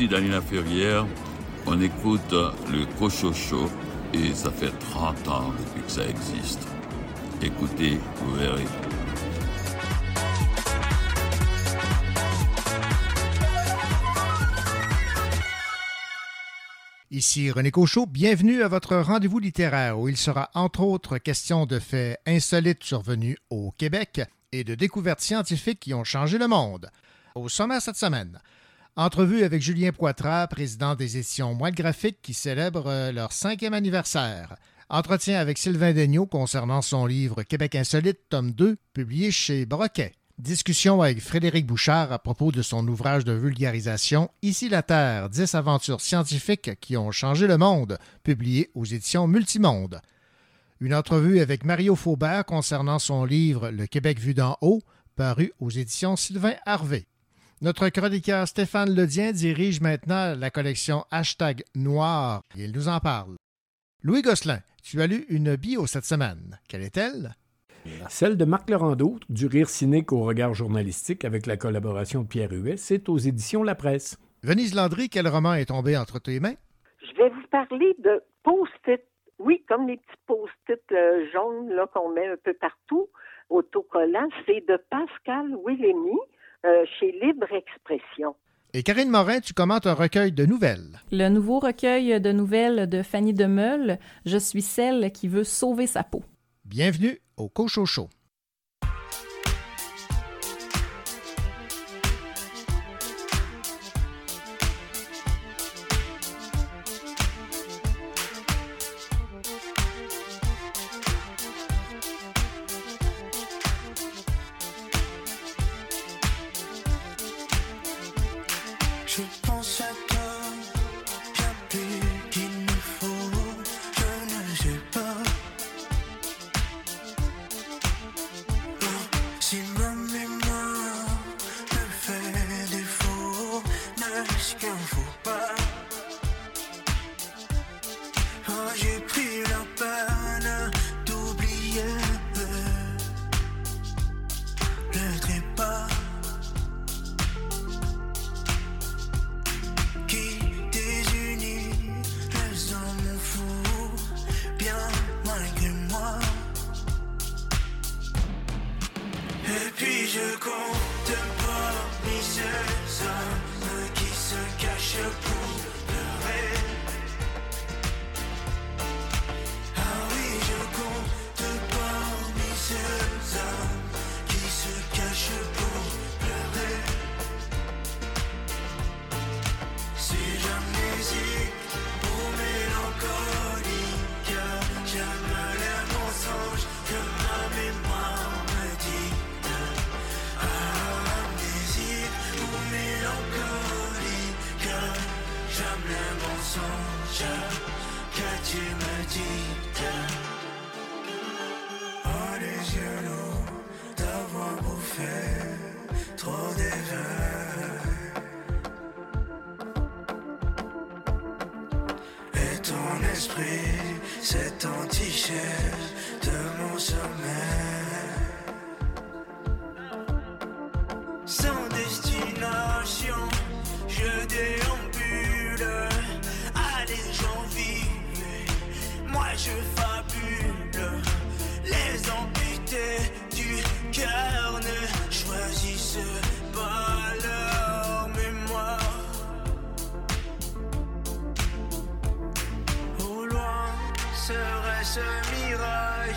ici Daniela Ferrière. On écoute le Cochocho et ça fait 30 ans depuis que ça existe. Écoutez, vous verrez. Ici René Cochot, bienvenue à votre rendez-vous littéraire où il sera entre autres question de faits insolites survenus au Québec et de découvertes scientifiques qui ont changé le monde. Au sommet cette semaine, entrevue avec Julien Poitras, président des éditions Moelle Graphique qui célèbrent leur cinquième anniversaire. Entretien avec Sylvain Degnaud concernant son livre Québec insolite, tome 2, publié chez Broquet. Discussion avec Frédéric Bouchard à propos de son ouvrage de vulgarisation Ici la Terre, 10 aventures scientifiques qui ont changé le monde, publié aux éditions Multimonde. Une entrevue avec Mario Faubert concernant son livre Le Québec vu d'en haut, paru aux éditions Sylvain Harvey. Notre chroniqueur Stéphane Ledien dirige maintenant la collection Hashtag Noir. Il nous en parle. Louis Gosselin, tu as lu une bio cette semaine. Quelle est-elle? Celle de Marc Laurando, du rire cynique au regard journalistique avec la collaboration de Pierre Huet, c'est aux éditions La Presse. Venise Landry, quel roman est tombé entre tes mains? Je vais vous parler de post-it. Oui, comme les petits post-it euh, jaunes qu'on met un peu partout, autocollants. C'est de Pascal Willemy euh, chez Libre Expression. Et Karine Morin, tu commentes un recueil de nouvelles. Le nouveau recueil de nouvelles de Fanny Demeule, Je suis celle qui veut sauver sa peau. Bienvenue au Cochocho. trop déjà. Et ton esprit s'est antichèse de mon sommeil. Sans destination, je déambule. Allez, j'en vis, moi je fasse.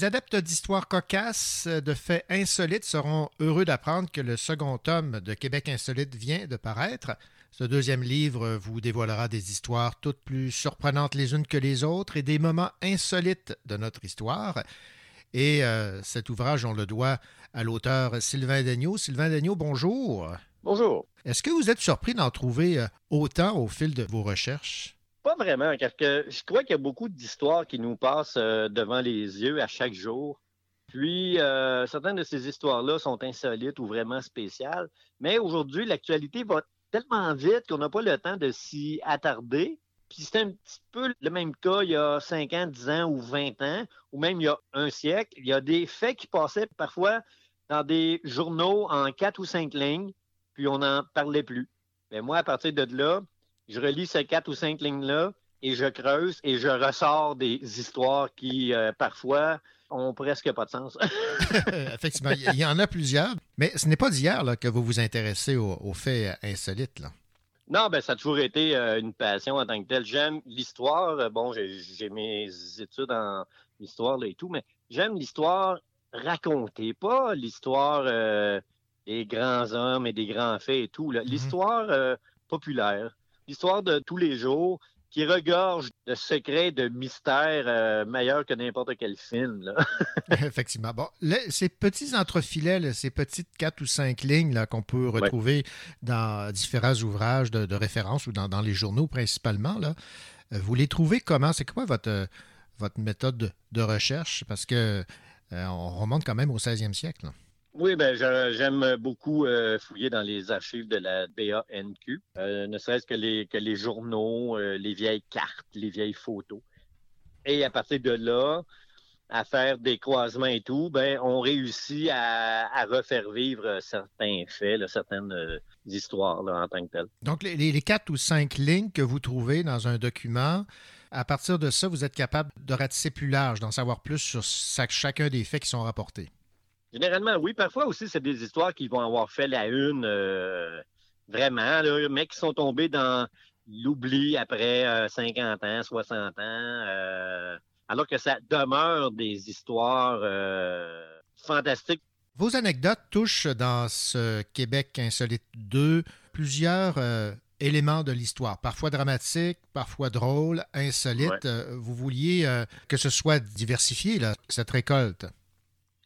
Les adeptes d'histoires cocasses, de faits insolites seront heureux d'apprendre que le second tome de Québec insolite vient de paraître. Ce deuxième livre vous dévoilera des histoires toutes plus surprenantes les unes que les autres et des moments insolites de notre histoire. Et euh, cet ouvrage, on le doit à l'auteur Sylvain Degnaud. Sylvain Degnaud, bonjour. Bonjour. Est-ce que vous êtes surpris d'en trouver euh, autant au fil de vos recherches? Pas vraiment, parce que je crois qu'il y a beaucoup d'histoires qui nous passent euh, devant les yeux à chaque jour. Puis, euh, certaines de ces histoires-là sont insolites ou vraiment spéciales. Mais aujourd'hui, l'actualité va tellement vite qu'on n'a pas le temps de s'y attarder. Puis c'est un petit peu le même cas il y a 5 ans, 10 ans ou 20 ans, ou même il y a un siècle. Il y a des faits qui passaient parfois dans des journaux en quatre ou cinq lignes, puis on n'en parlait plus. Mais moi, à partir de là, je relis ces quatre ou cinq lignes-là et je creuse et je ressors des histoires qui, euh, parfois, ont presque pas de sens. Effectivement, il y en a plusieurs, mais ce n'est pas d'hier que vous vous intéressez aux, faits insolites. Là. Non, ben ça a toujours été euh, une passion en tant que telle. J'aime l'histoire. Euh, bon, j'ai mes études en histoire et tout, mais j'aime l'histoire racontée, pas l'histoire des grands hommes et des grands faits et tout. Mm-hmm. L'histoire populaire l'histoire de tous les jours qui regorge de secrets, de mystères euh, meilleurs que n'importe quel film. Effectivement. Bon, ces petits entrefilets, ces petites quatre ou cinq lignes qu'on peut retrouver dans différents ouvrages de, référence ou dans, les journaux principalement, là, euh, vous les trouvez comment? C'est quoi votre, votre méthode de, recherche? Parce que euh, on remonte quand même au 16e siècle. Oui, ben j'aime beaucoup euh, fouiller dans les archives de la BANQ, euh, ne serait-ce que les, journaux, euh, les vieilles cartes, les vieilles photos. Et à partir de là, à faire des croisements et tout, ben on réussit à, refaire vivre certains faits, certaines histoires en tant que telles. Donc, les, quatre ou cinq lignes que vous trouvez dans un document, à partir de ça, vous êtes capable de ratisser plus large, d'en savoir plus sur chacun des faits qui sont rapportés. Généralement, oui. Parfois aussi, c'est des histoires qui vont avoir fait la une euh, vraiment, mais qui sont tombées dans l'oubli après 50 euh, ans, 60 ans, euh, alors que ça demeure des histoires fantastiques. Vos anecdotes touchent dans ce Québec Insolite 2 plusieurs éléments de l'histoire, parfois dramatiques, parfois drôles, insolites. Vous vouliez que ce soit diversifié, là, cette récolte.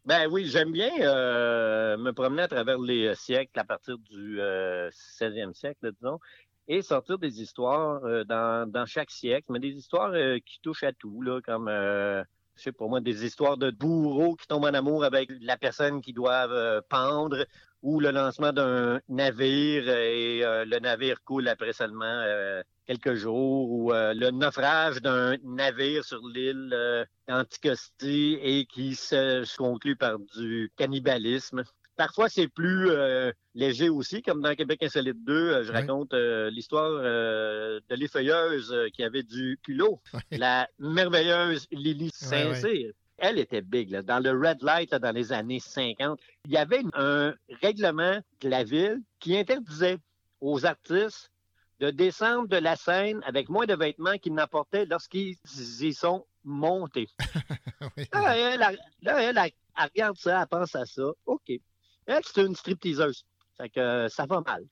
Ben oui, j'aime bien euh, me promener à travers les euh, siècles, à partir du 16e euh, siècle, disons, et sortir des histoires dans, dans, chaque siècle, mais des histoires qui touchent à tout, là, comme, je sais pour moi, des histoires de bourreaux qui tombent en amour avec la personne qui doivent pendre, ou le lancement d'un navire et le navire coule après seulement quelques jours, ou euh, le naufrage d'un navire sur l'île euh, Anticosti et qui se, conclut par du cannibalisme. Parfois, c'est plus euh, léger aussi, comme dans Québec Insolite 2, je raconte l'histoire de l'effeuilleuse qui avait du culot, la merveilleuse Lily Saint-Cyr. Elle était big. Là. Dans le Red Light, dans les années 50, il y avait un règlement de la ville qui interdisait aux artistes de descendre de la scène avec moins de vêtements qu'ils n'apportaient lorsqu'ils y sont montés. là, elle, regarde ça, elle pense à ça. OK. Elle, c'est une stripteaseuse. Fait que ça va mal.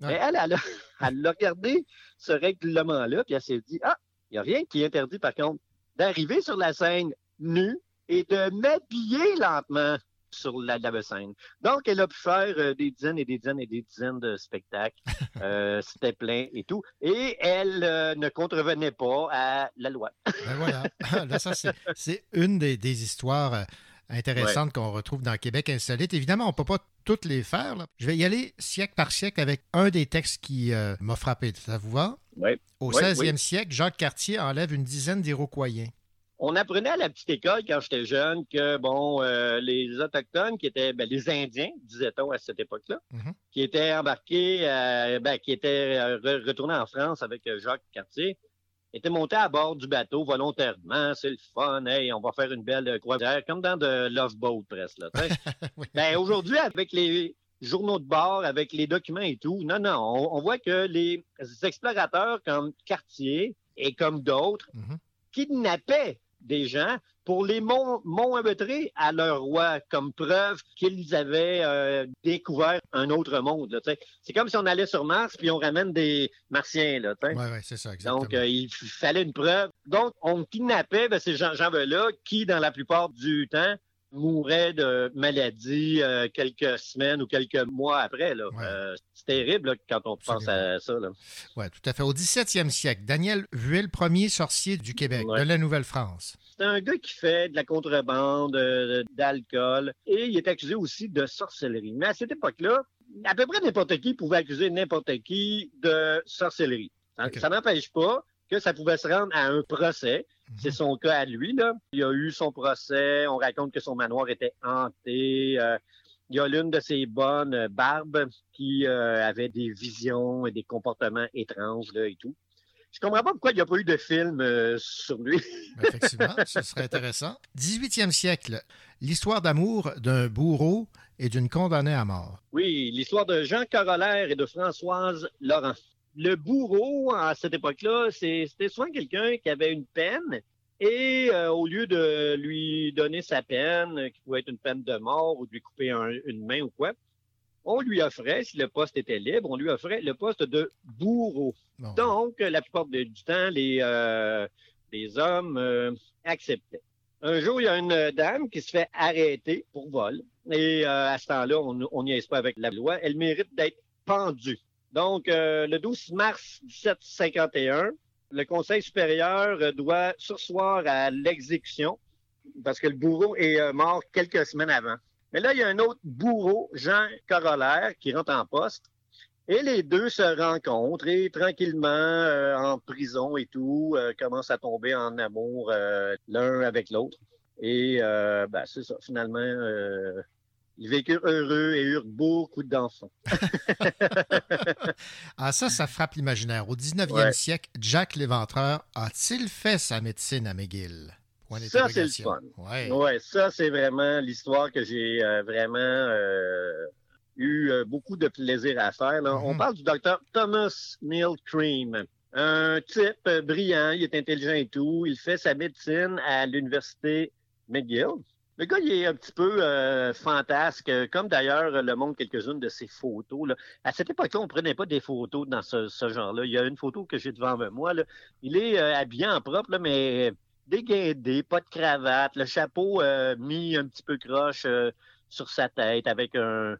Mais elle, elle, elle, a regardé ce règlement-là, puis elle s'est dit Ah, il n'y a rien qui interdit, par contre, d'arriver sur la scène nue et de m'habiller lentement sur la, la scène. Donc, elle a pu faire euh, des dizaines et des dizaines et des dizaines de spectacles. Euh, c'était plein et tout. Et elle euh, ne contrevenait pas à la loi. ben voilà. Là, ça, c'est une des, histoires intéressantes qu'on retrouve dans Québec insolite. Évidemment, on ne peut pas toutes les faire. Je vais y aller siècle par siècle avec un des textes qui m'a frappé. Ça vous va? Oui. Au 16e siècle, Jacques Cartier enlève une dizaine d'Iroquois on apprenait à la petite école quand j'étais jeune que bon, euh, les autochtones qui étaient ben, les Indiens, disait-on à cette époque-là, mhm. qui étaient embarqués, euh, ben, qui étaient euh, retournés en France avec Jacques Cartier, étaient montés à bord du bateau volontairement. C'est le fun. Hey, on va faire une belle croisière, comme dans de Love Boat, presque. Là, Oui. ben, aujourd'hui, avec les journaux de bord, avec les documents et tout, non, non, on, on voit que les explorateurs comme Cartier et comme d'autres Mhm. kidnappaient des gens pour les mon- montrer à leur roi comme preuve qu'ils avaient euh, découvert un autre monde. là. C'est comme si on allait sur Mars puis on ramène des Martiens. Là. Oui, oui, c'est ça, exactement. Donc, euh, il fallait une preuve. Donc, on kidnappait ben, ces gens- gens-là qui, dans la plupart du temps, mouraient de maladie euh, quelques semaines ou quelques mois après. Là. Ouais. Euh, c'est terrible là, quand on pense à ça. Oui, tout à fait. Au 17e siècle, Daniel Vuille, premier sorcier du Québec, Ouais. de la Nouvelle-France. C'est un gars qui fait de la contrebande, euh, d'alcool, et il est accusé aussi de sorcellerie. Mais à cette époque-là, à peu près n'importe qui pouvait accuser n'importe qui de sorcellerie. Ok. ça n'empêche pas que ça pouvait se rendre à un procès. C'est son cas à lui. Là. Il a eu son procès. On raconte que son manoir était hanté. Euh, il y a l'une de ses bonnes, euh, Barbe, qui euh, avait des visions et des comportements étranges là, et tout. Je comprends pas pourquoi il n'y a pas eu de film euh, sur lui. Effectivement, ce serait intéressant. 18e siècle, l'histoire d'amour d'un bourreau et d'une condamnée à mort. Oui, l'histoire de Jean Corollaire et de Françoise Laurent. Le bourreau, à cette époque-là, c'était souvent quelqu'un qui avait une peine et euh, au lieu de lui donner sa peine, euh, qui pouvait être une peine de mort ou de lui couper un- une main ou quoi, on lui offrait, si le poste était libre, on lui offrait le poste de bourreau. Donc, euh, la plupart de- du temps, les, euh, les hommes euh, acceptaient. Un jour, il y a une dame qui se fait arrêter pour vol. Et à ce temps-là, on on n'y est pas avec la loi. Elle mérite d'être pendue. Donc, euh, le 12 mars 1751, le Conseil supérieur euh, doit sursoir à l'exécution parce que le bourreau est euh, mort quelques semaines avant. Mais là, il y a un autre bourreau, Jean Corollaire, qui rentre en poste. Et les deux se rencontrent et tranquillement, euh, en prison et tout, euh, commencent à tomber en amour euh, l'un avec l'autre. Et euh, ben, c'est ça, finalement, ils vécurent heureux et eurent beaucoup d'enfants. Ah, ça, ça frappe l'imaginaire. Au 19e Ouais. siècle, Jack l'Éventreur a-t-il fait sa médecine à McGill? Ça, c'est le fun. Ouais. Ouais, ça, c'est vraiment l'histoire que j'ai euh, vraiment euh, eu euh, beaucoup de plaisir à faire. là. On Mhm. parle du docteur Thomas Neil Cream. Un type brillant, il est intelligent et tout. Il fait sa médecine à l'université McGill. Le gars, il est un petit peu euh, fantasque, euh, comme d'ailleurs le montrent quelques-unes de ses photos. À cette époque-là, on ne prenait pas des photos dans ce, genre-là. Il y a une photo que j'ai devant moi. Il est euh, habillé en propre, mais déguindé, pas de cravate, le chapeau euh, mis un petit peu croche euh, sur sa tête avec un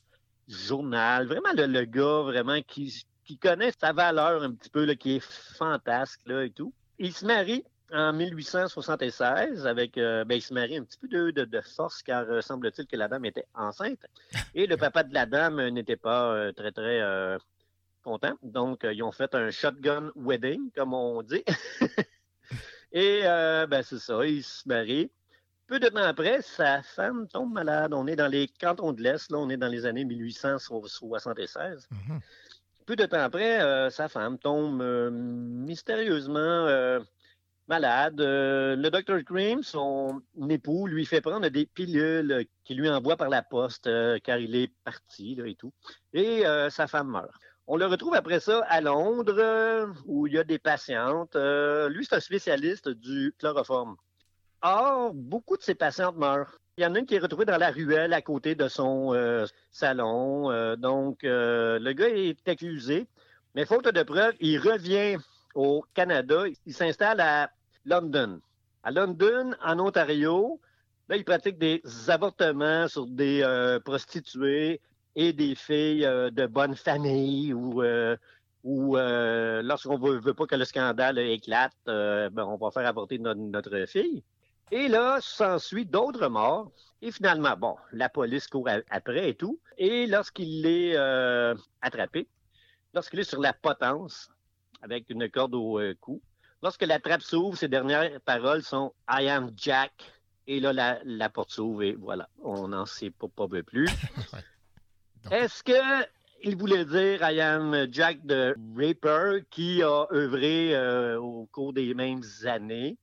journal. Vraiment, le, gars vraiment qui, connaît sa valeur un petit peu, qui est fantasque là, et tout. Il se marie en 1876 avec, euh, ben, il se marie un petit peu de, de, de force car euh, semble-t-il que la dame était enceinte et le papa de la dame euh, n'était pas euh, très très content. Donc ils ont fait un shotgun wedding comme on dit. et ben c'est ça, ils se marient. Peu de temps après, sa femme tombe malade. On est dans les cantons de l'Est, là, on est dans les années 1876 Mhm. peu de temps après, sa femme tombe mystérieusement malade. Euh, le Dr. Cream, son époux, lui fait prendre des pilules qu'il lui envoie par la poste euh, car il est parti et tout. Et euh, sa femme meurt. On le retrouve après ça à Londres où il y a des patientes. Lui, c'est un spécialiste du chloroforme. Or, beaucoup de ses patientes meurent. Il y en a une qui est retrouvée dans la ruelle à côté de son salon. Donc, le gars est accusé, mais faute de preuves, il revient au Canada. Il s'installe à London. À London, en Ontario, là, il pratique des avortements sur des euh, prostituées et des filles euh, de bonne famille ou euh, euh, lorsqu'on veut, veut pas que le scandale éclate, ben, on va faire avorter no- notre fille. Et là, s'ensuit d'autres morts. Et finalement, bon, la police court après et tout. Et lorsqu'il est attrapé, lorsqu'il est sur la potence, avec une corde au cou, lorsque la trappe s'ouvre, ses dernières paroles sont I am Jack. Et là, la, la porte s'ouvre et voilà, on n'en sait pas, plus. Est-ce que il voulait dire I am Jack the Ripper, qui a œuvré euh, au cours des mêmes années?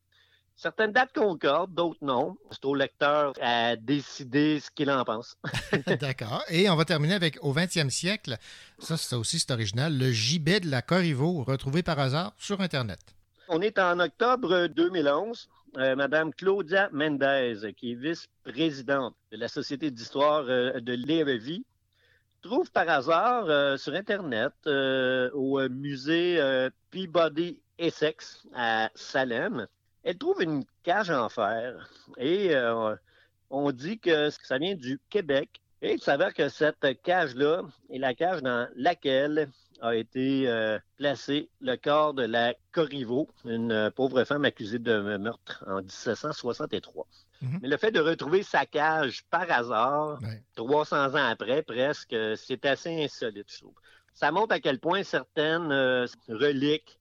Certaines dates concordent, d'autres non. C'est au lecteur à décider ce qu'il en pense. D'accord. Et on va terminer avec au 20e siècle. Ça, c'est aussi c'est original. Le gibet de la Corriveau, retrouvé par hasard sur Internet. On est en octobre 2011. Euh, Madame Claudia Mendez, qui est vice-présidente de la Société d'histoire euh, de l'Érevis, trouve par hasard euh, sur Internet au musée Peabody Essex à Salem elle trouve une cage en fer et on dit que ça vient du Québec. Et il s'avère que cette cage-là est la cage dans laquelle a été euh, placé le corps de la Corriveau, une euh, pauvre femme accusée de meurtre en 1763. Mhm. Mais le fait de retrouver sa cage par hasard, 300 ans après presque, c'est assez insolite, je trouve. Ça montre à quel point certaines reliques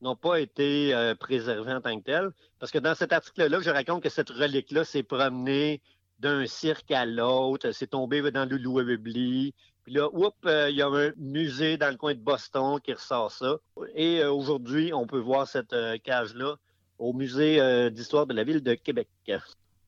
n'ont pas été euh, préservés en tant que tels. Parce que dans cet article-là, je raconte que cette relique-là s'est promenée d'un cirque à l'autre, s'est tombée dans le Louisville. Puis là, oups, euh, il y a un musée dans le coin de Boston qui ressort ça. Et euh, aujourd'hui, on peut voir cette cage-là au musée d'histoire de la ville de Québec.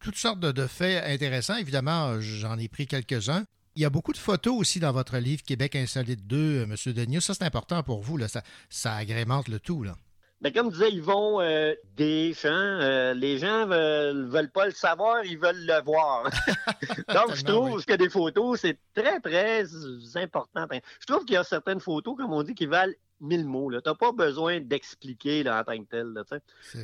Toutes sortes de, faits intéressants. Évidemment, j'en ai pris quelques-uns. Il y a beaucoup de photos aussi dans votre livre Québec Insolite 2, M. Degnaud. Ça, c'est important pour vous. Là. Ça, ça agrémente le tout. Là. Ben, comme disait Yvon euh, des champs, euh, les gens veulent, veulent pas le savoir, ils veulent le voir. Donc, je trouve que des photos, c'est très, très important. Ben, je trouve qu'il y a certaines photos, comme on dit, qui valent mille mots. Tu n'as pas besoin d'expliquer en tant que tel. Là,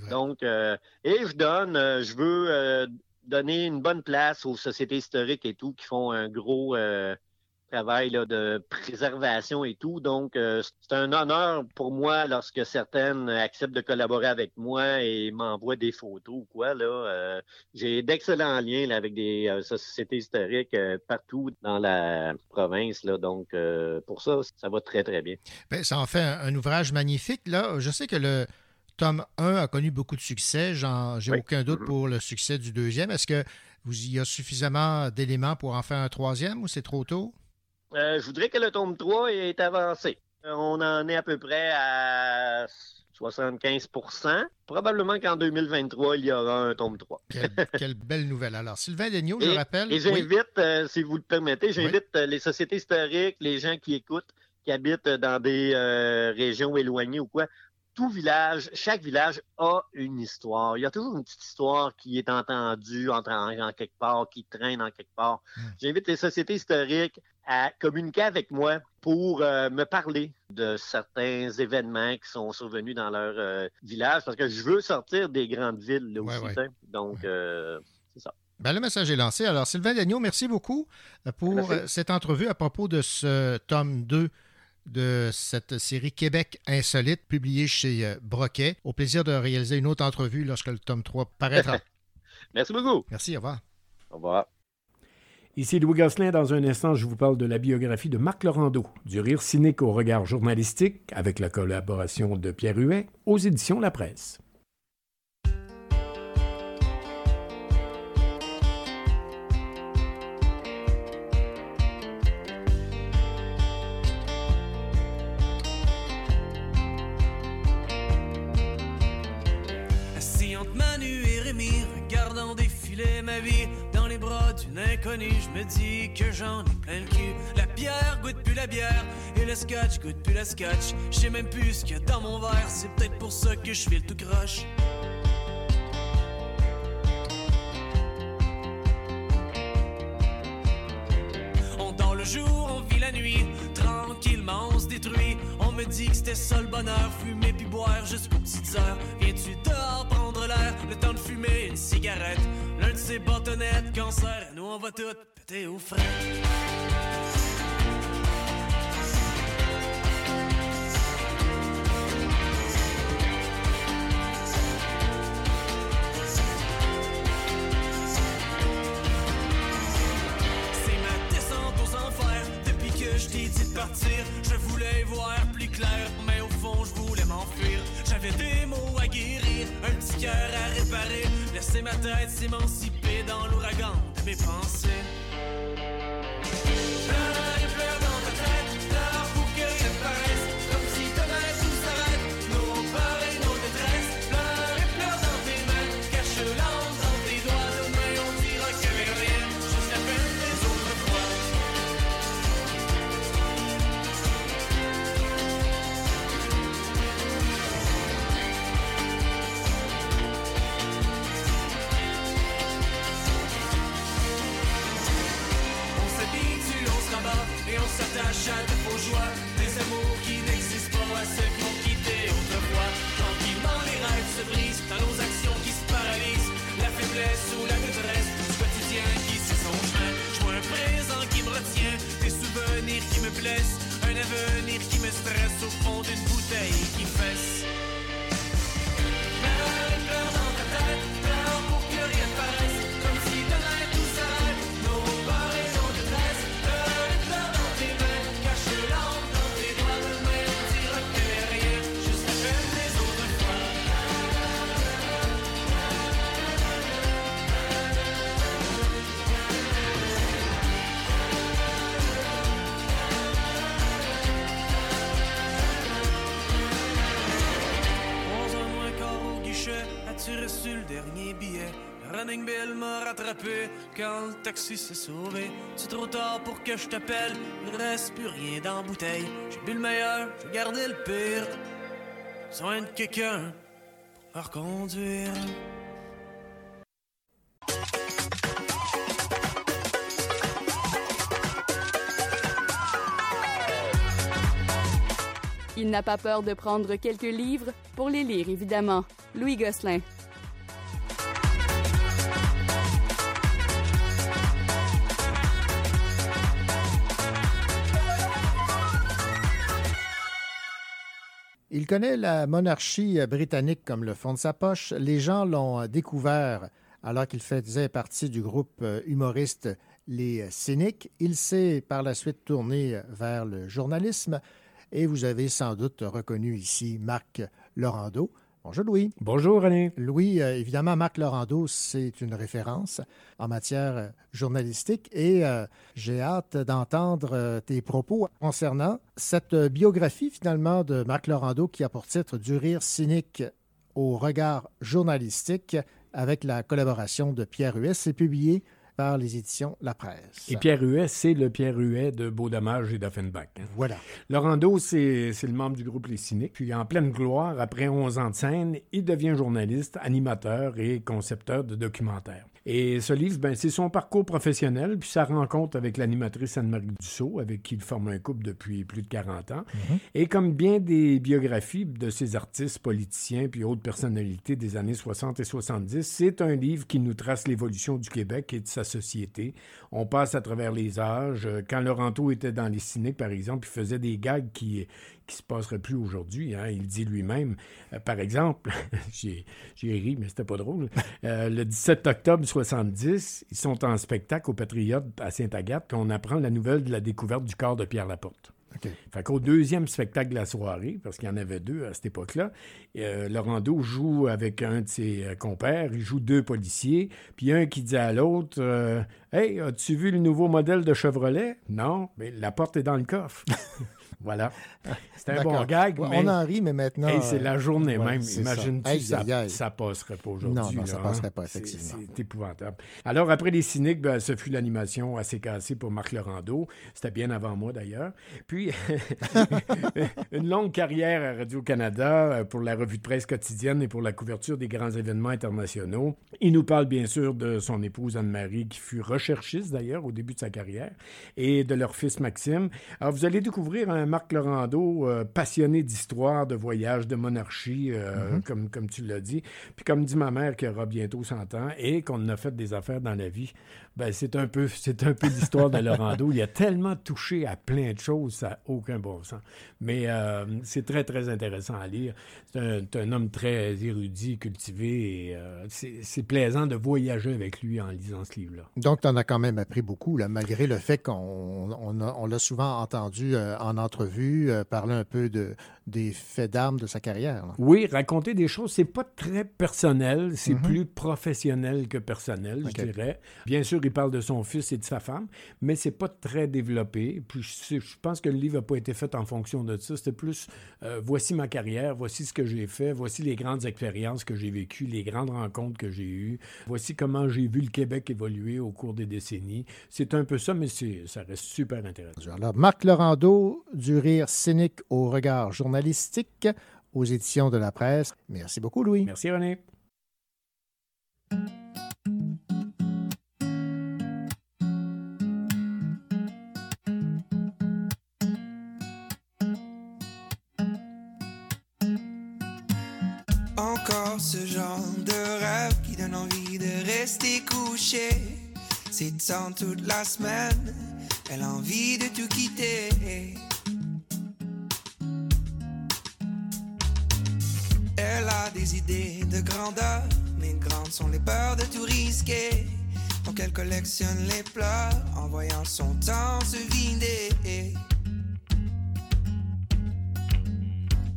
Donc, euh, et je donne, je veux donner une bonne place aux sociétés historiques et tout qui font un gros travail de préservation et tout. Donc, euh, c'est un honneur pour moi lorsque certaines acceptent de collaborer avec moi et m'envoient des photos ou quoi. Là, euh, j'ai d'excellents liens avec des euh, sociétés historiques partout dans la province. Là, donc, pour ça, ça va très, très bien. Bien, ça en fait un, ouvrage magnifique. Là, je sais que le tome 1 a connu beaucoup de succès. J'ai aucun doute mm-hmm. pour le succès du deuxième. Est-ce que vous y a suffisamment d'éléments pour en faire un troisième ou c'est trop tôt? Euh, je voudrais que le tome 3 ait avancé. Euh, on en est à peu près à 75% Probablement qu'en 2023, il y aura un tome 3. quelle, belle nouvelle. Alors, Sylvain Degnaud, je rappelle. Et j'invite, euh, si vous le permettez, j'invite les sociétés historiques, les gens qui écoutent, qui habitent dans des régions éloignées ou quoi, tout village, chaque village a une histoire. Il y a toujours une petite histoire qui est entendue en, en, quelque part, qui traîne en quelque part. Hmm. J'invite les sociétés historiques à communiquer avec moi pour euh, me parler de certains événements qui sont survenus dans leur euh, village, parce que je veux sortir des grandes villes là aussi. Donc, euh, c'est ça. Ben, le message est lancé. Alors, Sylvain Dagneau, merci beaucoup pour cette entrevue à propos de ce tome 2 de cette série Québec insolite publiée chez euh, Broquet. Au plaisir de réaliser une autre entrevue lorsque le tome 3 paraîtra. Merci beaucoup. Merci, au revoir. Au revoir. Ici Louis Gosselin. Dans un instant, je vous parle de la biographie de Marc Laurando, du rire cynique au regard journalistique, avec la collaboration de Pierre Huet, aux éditions La Presse. Inconnue. Je me dis que j'en ai plein le cul. La bière goûte plus la bière et le scotch goûte plus la scotch. Je même plus ce qu'il y a dans mon verre. C'est peut-être pour ça que je file tout croche. On dort le jour, on vit la nuit. Tranquillement, on se détruit. On me dit que c'était ça le bonheur. Fumer puis boire jusqu'aux petites heures. Viens-tu dehors prendre l'air? Le temps de fumer une cigarette. De ces cancer. Nous, on va tout péter au frais. je t'ai dit de partir, je voulais voir plus clair, mais je voulais m'enfuir. J'avais des mots à guérir, un petit cœur à réparer, laisser ma tête s'émanciper dans l'ouragan de mes pensées. Quand le taxi s'est sauvé. C'est trop tard pour que je t'appelle, il reste plus rien dans la bouteille. J'ai bu le meilleur, j'ai gardé le pire. Besoin de quelqu'un pour reconduire. Il n'a pas peur de prendre quelques livres pour les lire, évidemment. Louis Gosselin. Il connaît la monarchie britannique comme le fond de sa poche. Les gens l'ont découvert alors qu'il faisait partie du groupe humoriste Les Cyniques. Il s'est par la suite tourné vers le journalisme et vous avez sans doute reconnu ici Marc Laurando. Bonjour Louis. Bonjour René. Louis, euh, évidemment, Marc Laurando, c'est une référence en matière euh, journalistique et euh, j'ai hâte d'entendre tes propos concernant cette biographie finalement de Marc Laurando qui a pour titre Du rire cynique au regard journalistique avec la collaboration de Pierre Huet. C'est publié par les éditions La Presse. Et Pierre Huet, c'est le Pierre Huet de Beau Dommage et d'Offenbach. hein. Voilà. Laurando, c'est le membre du groupe Les Cyniques. Puis, en pleine gloire, après 11 ans de scène, il devient journaliste, animateur et concepteur de documentaires. Et ce livre, ben, c'est son parcours professionnel, puis sa rencontre avec l'animatrice Anne-Marie Dussault, avec qui il forme un couple depuis plus de 40 ans. Et comme bien des biographies de ces artistes, politiciens, puis autres personnalités des années 60 et 70, c'est un livre qui nous trace l'évolution du Québec et de sa société. On passe à travers les âges. Quand Laurenteau était dans les cyniques, par exemple, il faisait des gags qui qui se passeraient plus aujourd'hui. hein. Il dit lui-même, euh, par exemple, j'ai ri, mais c'était pas drôle. Euh, le 17 octobre 70, ils sont en spectacle au Patriote à Sainte-Agathe, puis on apprend la nouvelle de la découverte du corps de Pierre Laporte. OK. Fait qu'au deuxième spectacle de la soirée, parce qu'il y en avait deux à cette époque-là, euh, Laurando joue avec un de ses euh, compères, il joue deux policiers, puis un qui dit à l'autre euh, Hey, as-tu vu le nouveau modèle de Chevrolet Non, mais la porte est dans le coffre. voilà. C'était un bon gag, Ouais, mais On en rit, mais maintenant. hey, c'est la journée ouais, même. c'est ça. Imagine-tu, ça, aïe. ça passerait pas aujourd'hui. Non, non, ça là, passerait hein? pas, C'est- effectivement. C'est épouvantable. Alors, après les cyniques, ben, ce fut l'animation assez cassée pour Marc Laurando. C'était bien avant moi, d'ailleurs. Puis, une longue carrière à Radio-Canada euh, pour la revue de presse quotidienne et pour la couverture des grands événements internationaux. Il nous parle bien sûr de son épouse Anne-Marie, qui fut recherchiste d'ailleurs au début de sa carrière, et de leur fils Maxime. Alors, vous allez découvrir un Marc Laurando euh, passionné d'histoire, de voyage, de monarchie, euh, comme, comme tu l'as dit. Puis comme dit ma mère qui aura bientôt 100 ans et qu'on a fait des affaires dans la vie, ben c'est un peu c'est un peu l'histoire de Laurando. Il a tellement touché à plein de choses, ça n'a aucun bon sens. Mais euh, c'est très, très intéressant à lire. C'est un, homme très érudit, cultivé, c'est plaisant de voyager avec lui en lisant ce livre-là. Donc, tu en as quand même appris beaucoup, là, malgré le fait qu'on on l'a souvent entendu en entrevue euh, parler un peu de, des faits d'armes de sa carrière. là. Oui, raconter des choses, c'est pas très personnel, c'est Mhm. plus professionnel que personnel, je dirais. Bien sûr, il parle de son fils et de sa femme, mais c'est pas très développé. Puis je, je pense que le livre n'a pas été fait en fonction de ça. C'était plus euh, voici ma carrière, voici ce que j'ai fait, voici les grandes expériences que j'ai vécues, les grandes rencontres que j'ai eues, voici comment j'ai vu le Québec évoluer au cours des décennies. C'est un peu ça, mais c'est- ça reste super intéressant. Alors, Marc Laurando, du rire cynique au regard aux éditions de la presse. Merci beaucoup, Louis. Merci, René. Encore ce genre de rêve qui donne envie de rester couché. C'est tant toute la semaine, elle a envie de tout quitter. Des idées de grandeur, mais grandes sont les peurs de tout risquer. Donc elle collectionne les pleurs en voyant son temps se vider.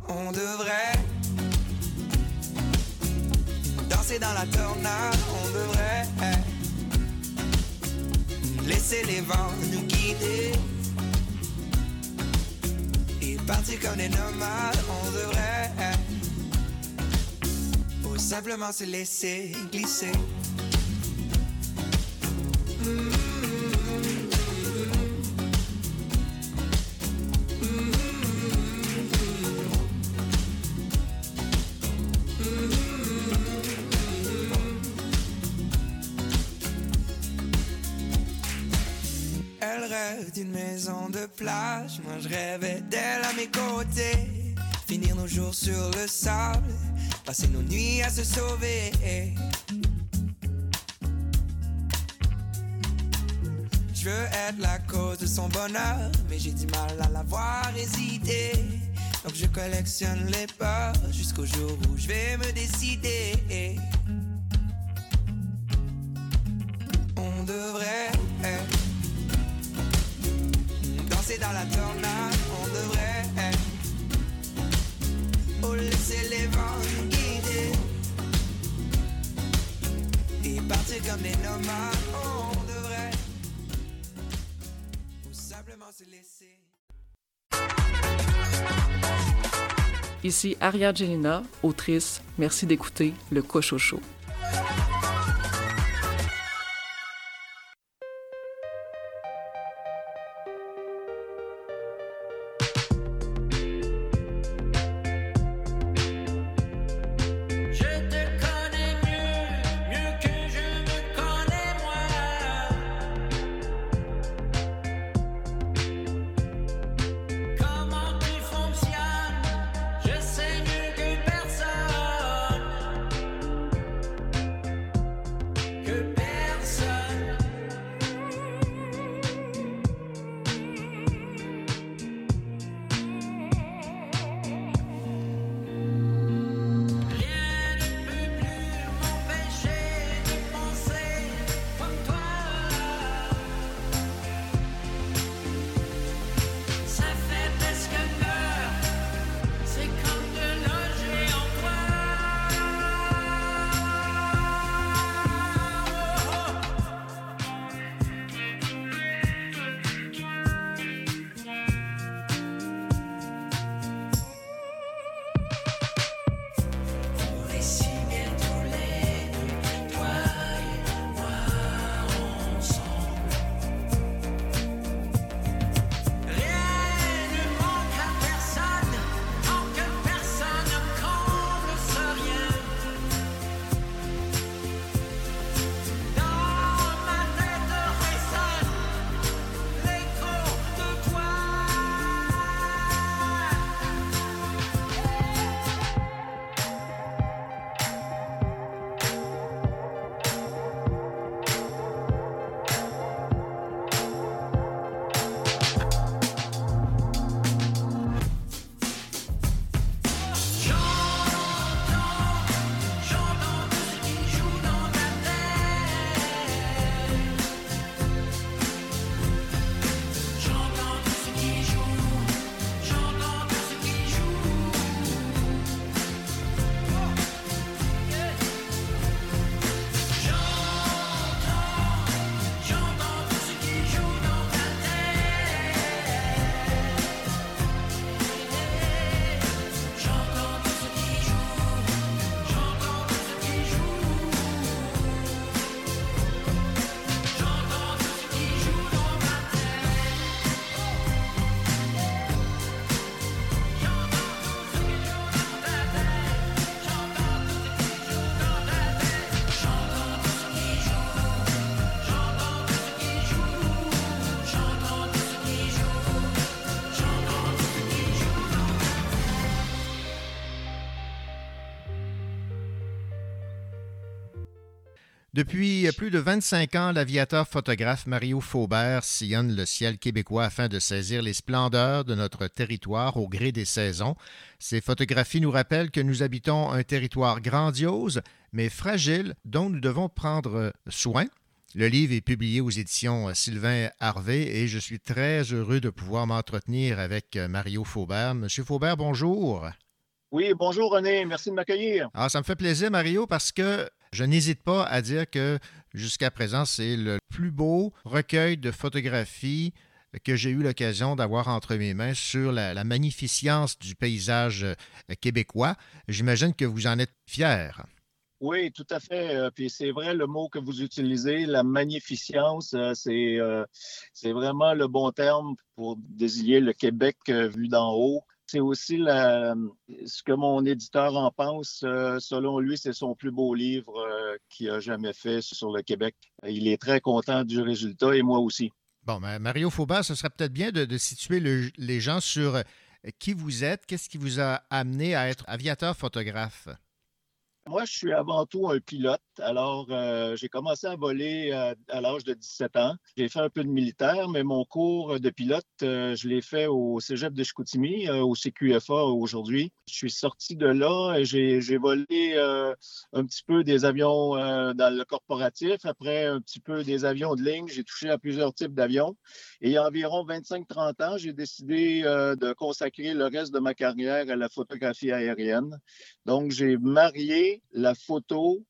On devrait danser dans la tornade, on devrait laisser les vents nous guider et partir comme des nomades, on devrait simplement se laisser glisser. Elle rêve d'une maison de plage, moi je rêvais d'elle à mes côtés. Finir nos jours sur le sable, passer nos nuits à se sauver. Je veux être la cause de son bonheur, mais j'ai du mal à la voir hésiter. Donc je collectionne les peurs jusqu'au jour où je vais me décider. On devrait danser dans la tornade, comme des nomades. On devrait ou simplement se laisser. Ici Aria Gelina, autrice. Merci d'écouter Le Cochocho. Je plus de 25 ans, l'aviateur photographe Mario Faubert sillonne le ciel québécois afin de saisir les splendeurs de notre territoire au gré des saisons. Ces photographies nous rappellent que nous habitons un territoire grandiose, mais fragile, dont nous devons prendre soin. Le livre est publié aux éditions Sylvain Harvey et je suis très heureux de pouvoir m'entretenir avec Mario Faubert. Monsieur Faubert, bonjour. Oui, bonjour René, merci de m'accueillir. Ah, ça me fait plaisir, Mario, parce que je n'hésite pas à dire que jusqu'à présent, c'est le plus beau recueil de photographies que j'ai eu l'occasion d'avoir entre mes mains sur la, magnificence du paysage euh, québécois. J'imagine que vous en êtes fier. Oui, tout à fait. Euh, puis c'est vrai le mot que vous utilisez, la magnificence, euh, c'est c'est vraiment le bon terme pour désigner le Québec vu d'en haut c'est aussi ce que mon éditeur en pense. Euh, selon lui, c'est son plus beau livre euh, qu'il a jamais fait sur le Québec. Il est très content du résultat et moi aussi. Bon, Mario Faubert, ce serait peut-être bien de, situer les gens sur euh, qui vous êtes, qu'est-ce qui vous a amené à être aviateur photographe? Moi, je suis avant tout un pilote. Alors, euh, j'ai commencé à voler euh, à, l'âge de 17 ans. J'ai fait un peu de militaire, mais mon cours de pilote, euh, je l'ai fait au Cégep de Chicoutimi, au CQFA aujourd'hui. Je suis sorti de là et j'ai volé un petit peu des avions dans le corporatif, après un petit peu des avions de ligne. J'ai touché à plusieurs types d'avions. Et il y a environ 25-30 ans, j'ai décidé de consacrer le reste de ma carrière à la photographie aérienne. Donc, j'ai marié la photo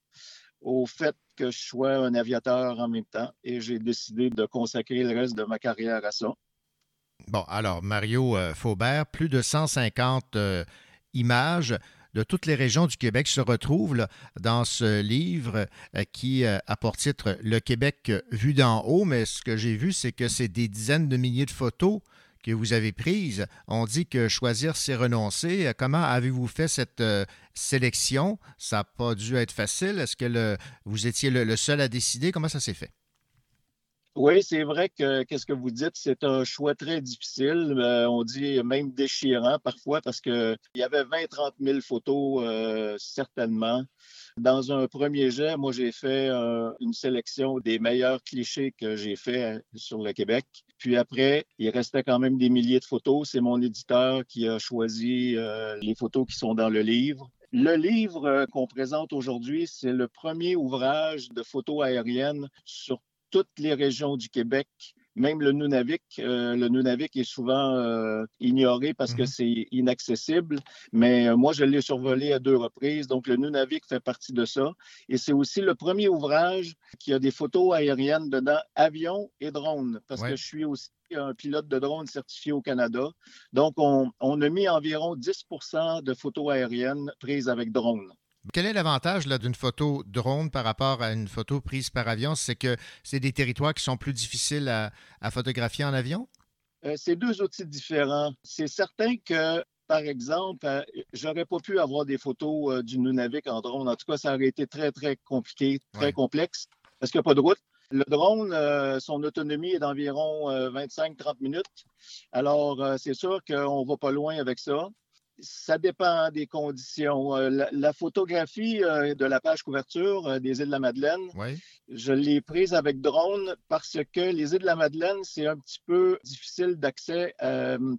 au fait que je sois un aviateur en même temps et j'ai décidé de consacrer le reste de ma carrière à ça. Bon, alors, Mario euh, Faubert, plus de 150 euh, images de toutes les régions du Québec se retrouvent dans ce livre euh, qui a pour titre Le Québec vu d'en haut, mais ce que j'ai vu, c'est que c'est des dizaines de milliers de photos que vous avez prises. On dit que choisir, c'est renoncer. Comment avez-vous fait cette euh, sélection? Ça n'a pas dû être facile. Est-ce que vous étiez le, seul à décider? Comment ça s'est fait? Oui, c'est vrai que qu'est-ce que vous dites, c'est un choix très difficile. Euh, on dit même déchirant parfois parce qu'il y avait 20-30 000 photos euh, certainement. Dans un premier jet, moi, j'ai fait une sélection des meilleurs clichés que j'ai fait sur le Québec. Puis après, il restait quand même des milliers de photos. C'est mon éditeur qui a choisi euh, les photos qui sont dans le livre. Le livre qu'on présente aujourd'hui, c'est le premier ouvrage de photos aériennes sur toutes les régions du Québec même le Nunavik, euh, le Nunavik est souvent euh, ignoré parce que mhm. c'est inaccessible, mais euh, moi, je l'ai survolé à deux reprises. Donc, le Nunavik fait partie de ça. Et c'est aussi le premier ouvrage qui a des photos aériennes dedans, avions et drones, parce que je suis aussi un pilote de drone certifié au Canada. Donc, on, on a mis environ 10% de photos aériennes prises avec drone. Quel est l'avantage d'une photo drone par rapport à une photo prise par avion? C'est que c'est des territoires qui sont plus difficiles à, photographier en avion? Euh, c'est deux outils différents. C'est certain que, par exemple, euh, j'aurais pas pu avoir des photos euh, du Nunavik en drone. En tout cas, ça aurait été très, très compliqué, très complexe, parce qu'il n'y a pas de route. Le drone, son autonomie est d'environ 25-30 minutes. Alors, c'est sûr qu'on ne va pas loin avec ça ça dépend des conditions. Euh, la, photographie euh, de la page couverture euh, des îles de la Madeleine, je l'ai prise avec drone parce que les îles de la Madeleine, c'est un petit peu difficile d'accès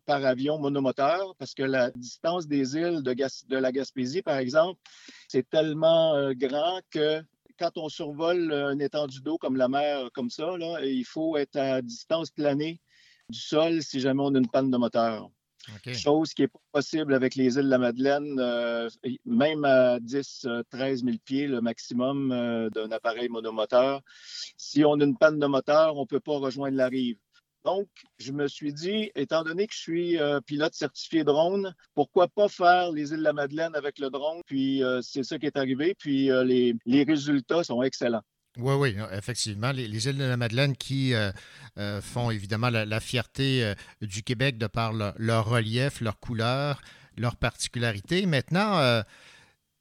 par avion monomoteur parce que la distance des îles de, de la Gaspésie, par exemple, c'est tellement grand que quand on survole une étendue d'eau comme la mer, comme ça, là, il faut être à distance planée du sol si jamais on a une panne de moteur. Chose qui n'est pas possible avec les îles de la Madeleine, euh, même à 10, 13 000 pieds, le maximum euh, d'un appareil monomoteur. Si on a une panne de moteur, on ne peut pas rejoindre la rive. Donc, je me suis dit, étant donné que je suis euh, pilote certifié drone, pourquoi pas faire les îles de la Madeleine avec le drone? Puis, c'est ça qui est arrivé. Puis, les résultats sont excellents. Oui, oui, effectivement. Les, îles de la Madeleine qui euh, euh, font évidemment la, fierté euh, du Québec de par leur relief, leur couleur, leur particularité. Maintenant,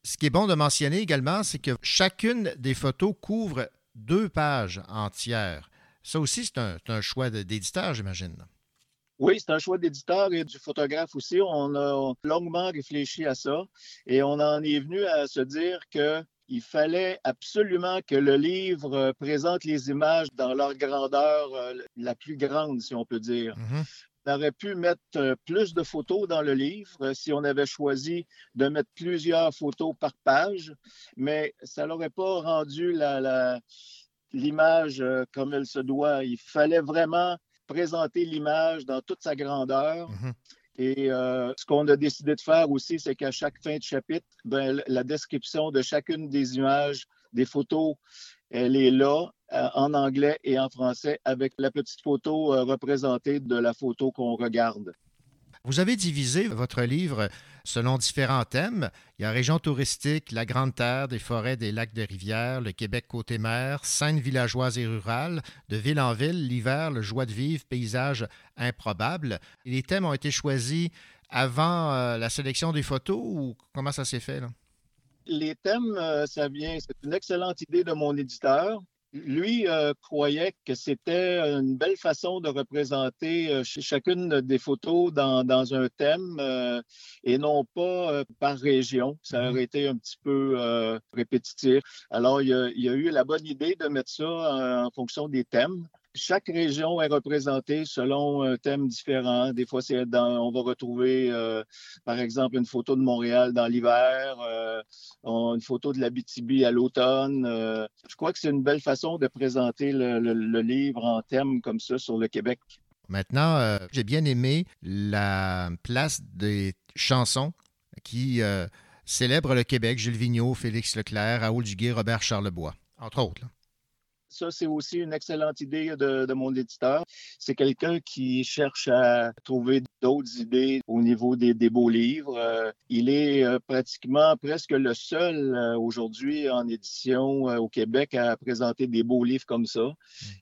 ce qui est bon de mentionner également, c'est que chacune des photos couvre deux pages entières. Ça aussi, c'est un, choix d'éditeur, j'imagine. Oui, c'est un choix d'éditeur et du photographe aussi. On a longuement réfléchi à ça et on en est venu à se dire que il fallait absolument que le livre euh, présente les images dans leur grandeur euh, la plus grande, si on peut dire. Mhm. On aurait pu mettre euh, plus de photos dans le livre si on avait choisi de mettre plusieurs photos par page, mais ça n'aurait pas rendu la- la- l'image comme elle se doit. Il fallait vraiment présenter l'image dans toute sa grandeur. Mhm. Et euh, ce qu'on a décidé de faire aussi, c'est qu'à chaque fin de chapitre, ben, la description de chacune des images, des photos, elle est là euh, en anglais et en français avec la petite photo euh, représentée de la photo qu'on regarde. Vous avez divisé votre livre selon différents thèmes. Il y a région touristique, la Grande Terre, des forêts, des lacs, des rivières, le Québec côté mer, scènes villageoises et rurales, de ville en ville, l'hiver, le joie de vivre, paysages improbables. Les thèmes ont été choisis avant euh, la sélection des photos ou comment ça s'est fait? Les thèmes, euh, ça vient, c'est une excellente idée de mon éditeur. Lui euh, croyait que c'était une belle façon de représenter euh, ch- chacune des photos dans, dans un thème euh, et non pas euh, par région. Ça aurait été un petit peu euh, répétitif. Alors, il a, il a eu la bonne idée de mettre ça euh, en fonction des thèmes. Chaque région est représentée selon un thème différent. Des fois, c'est dans, on va retrouver, euh, par exemple, une photo de Montréal dans l'hiver, euh, une photo de l'Abitibi à l'automne. Euh, je crois que c'est une belle façon de présenter le, livre en thème comme ça sur le Québec. Maintenant, euh, j'ai bien aimé la place des chansons qui euh, célèbrent le Québec, Gilles Vigneault, Félix Leclerc, Raoul Duguay, Robert Charlebois, entre autres. Ça, c'est aussi une excellente idée de, de mon éditeur. C'est quelqu'un qui cherche à trouver d'autres idées au niveau des, des beaux livres. Euh, il est euh, pratiquement presque le seul euh, aujourd'hui en édition au Québec à présenter des beaux livres comme ça.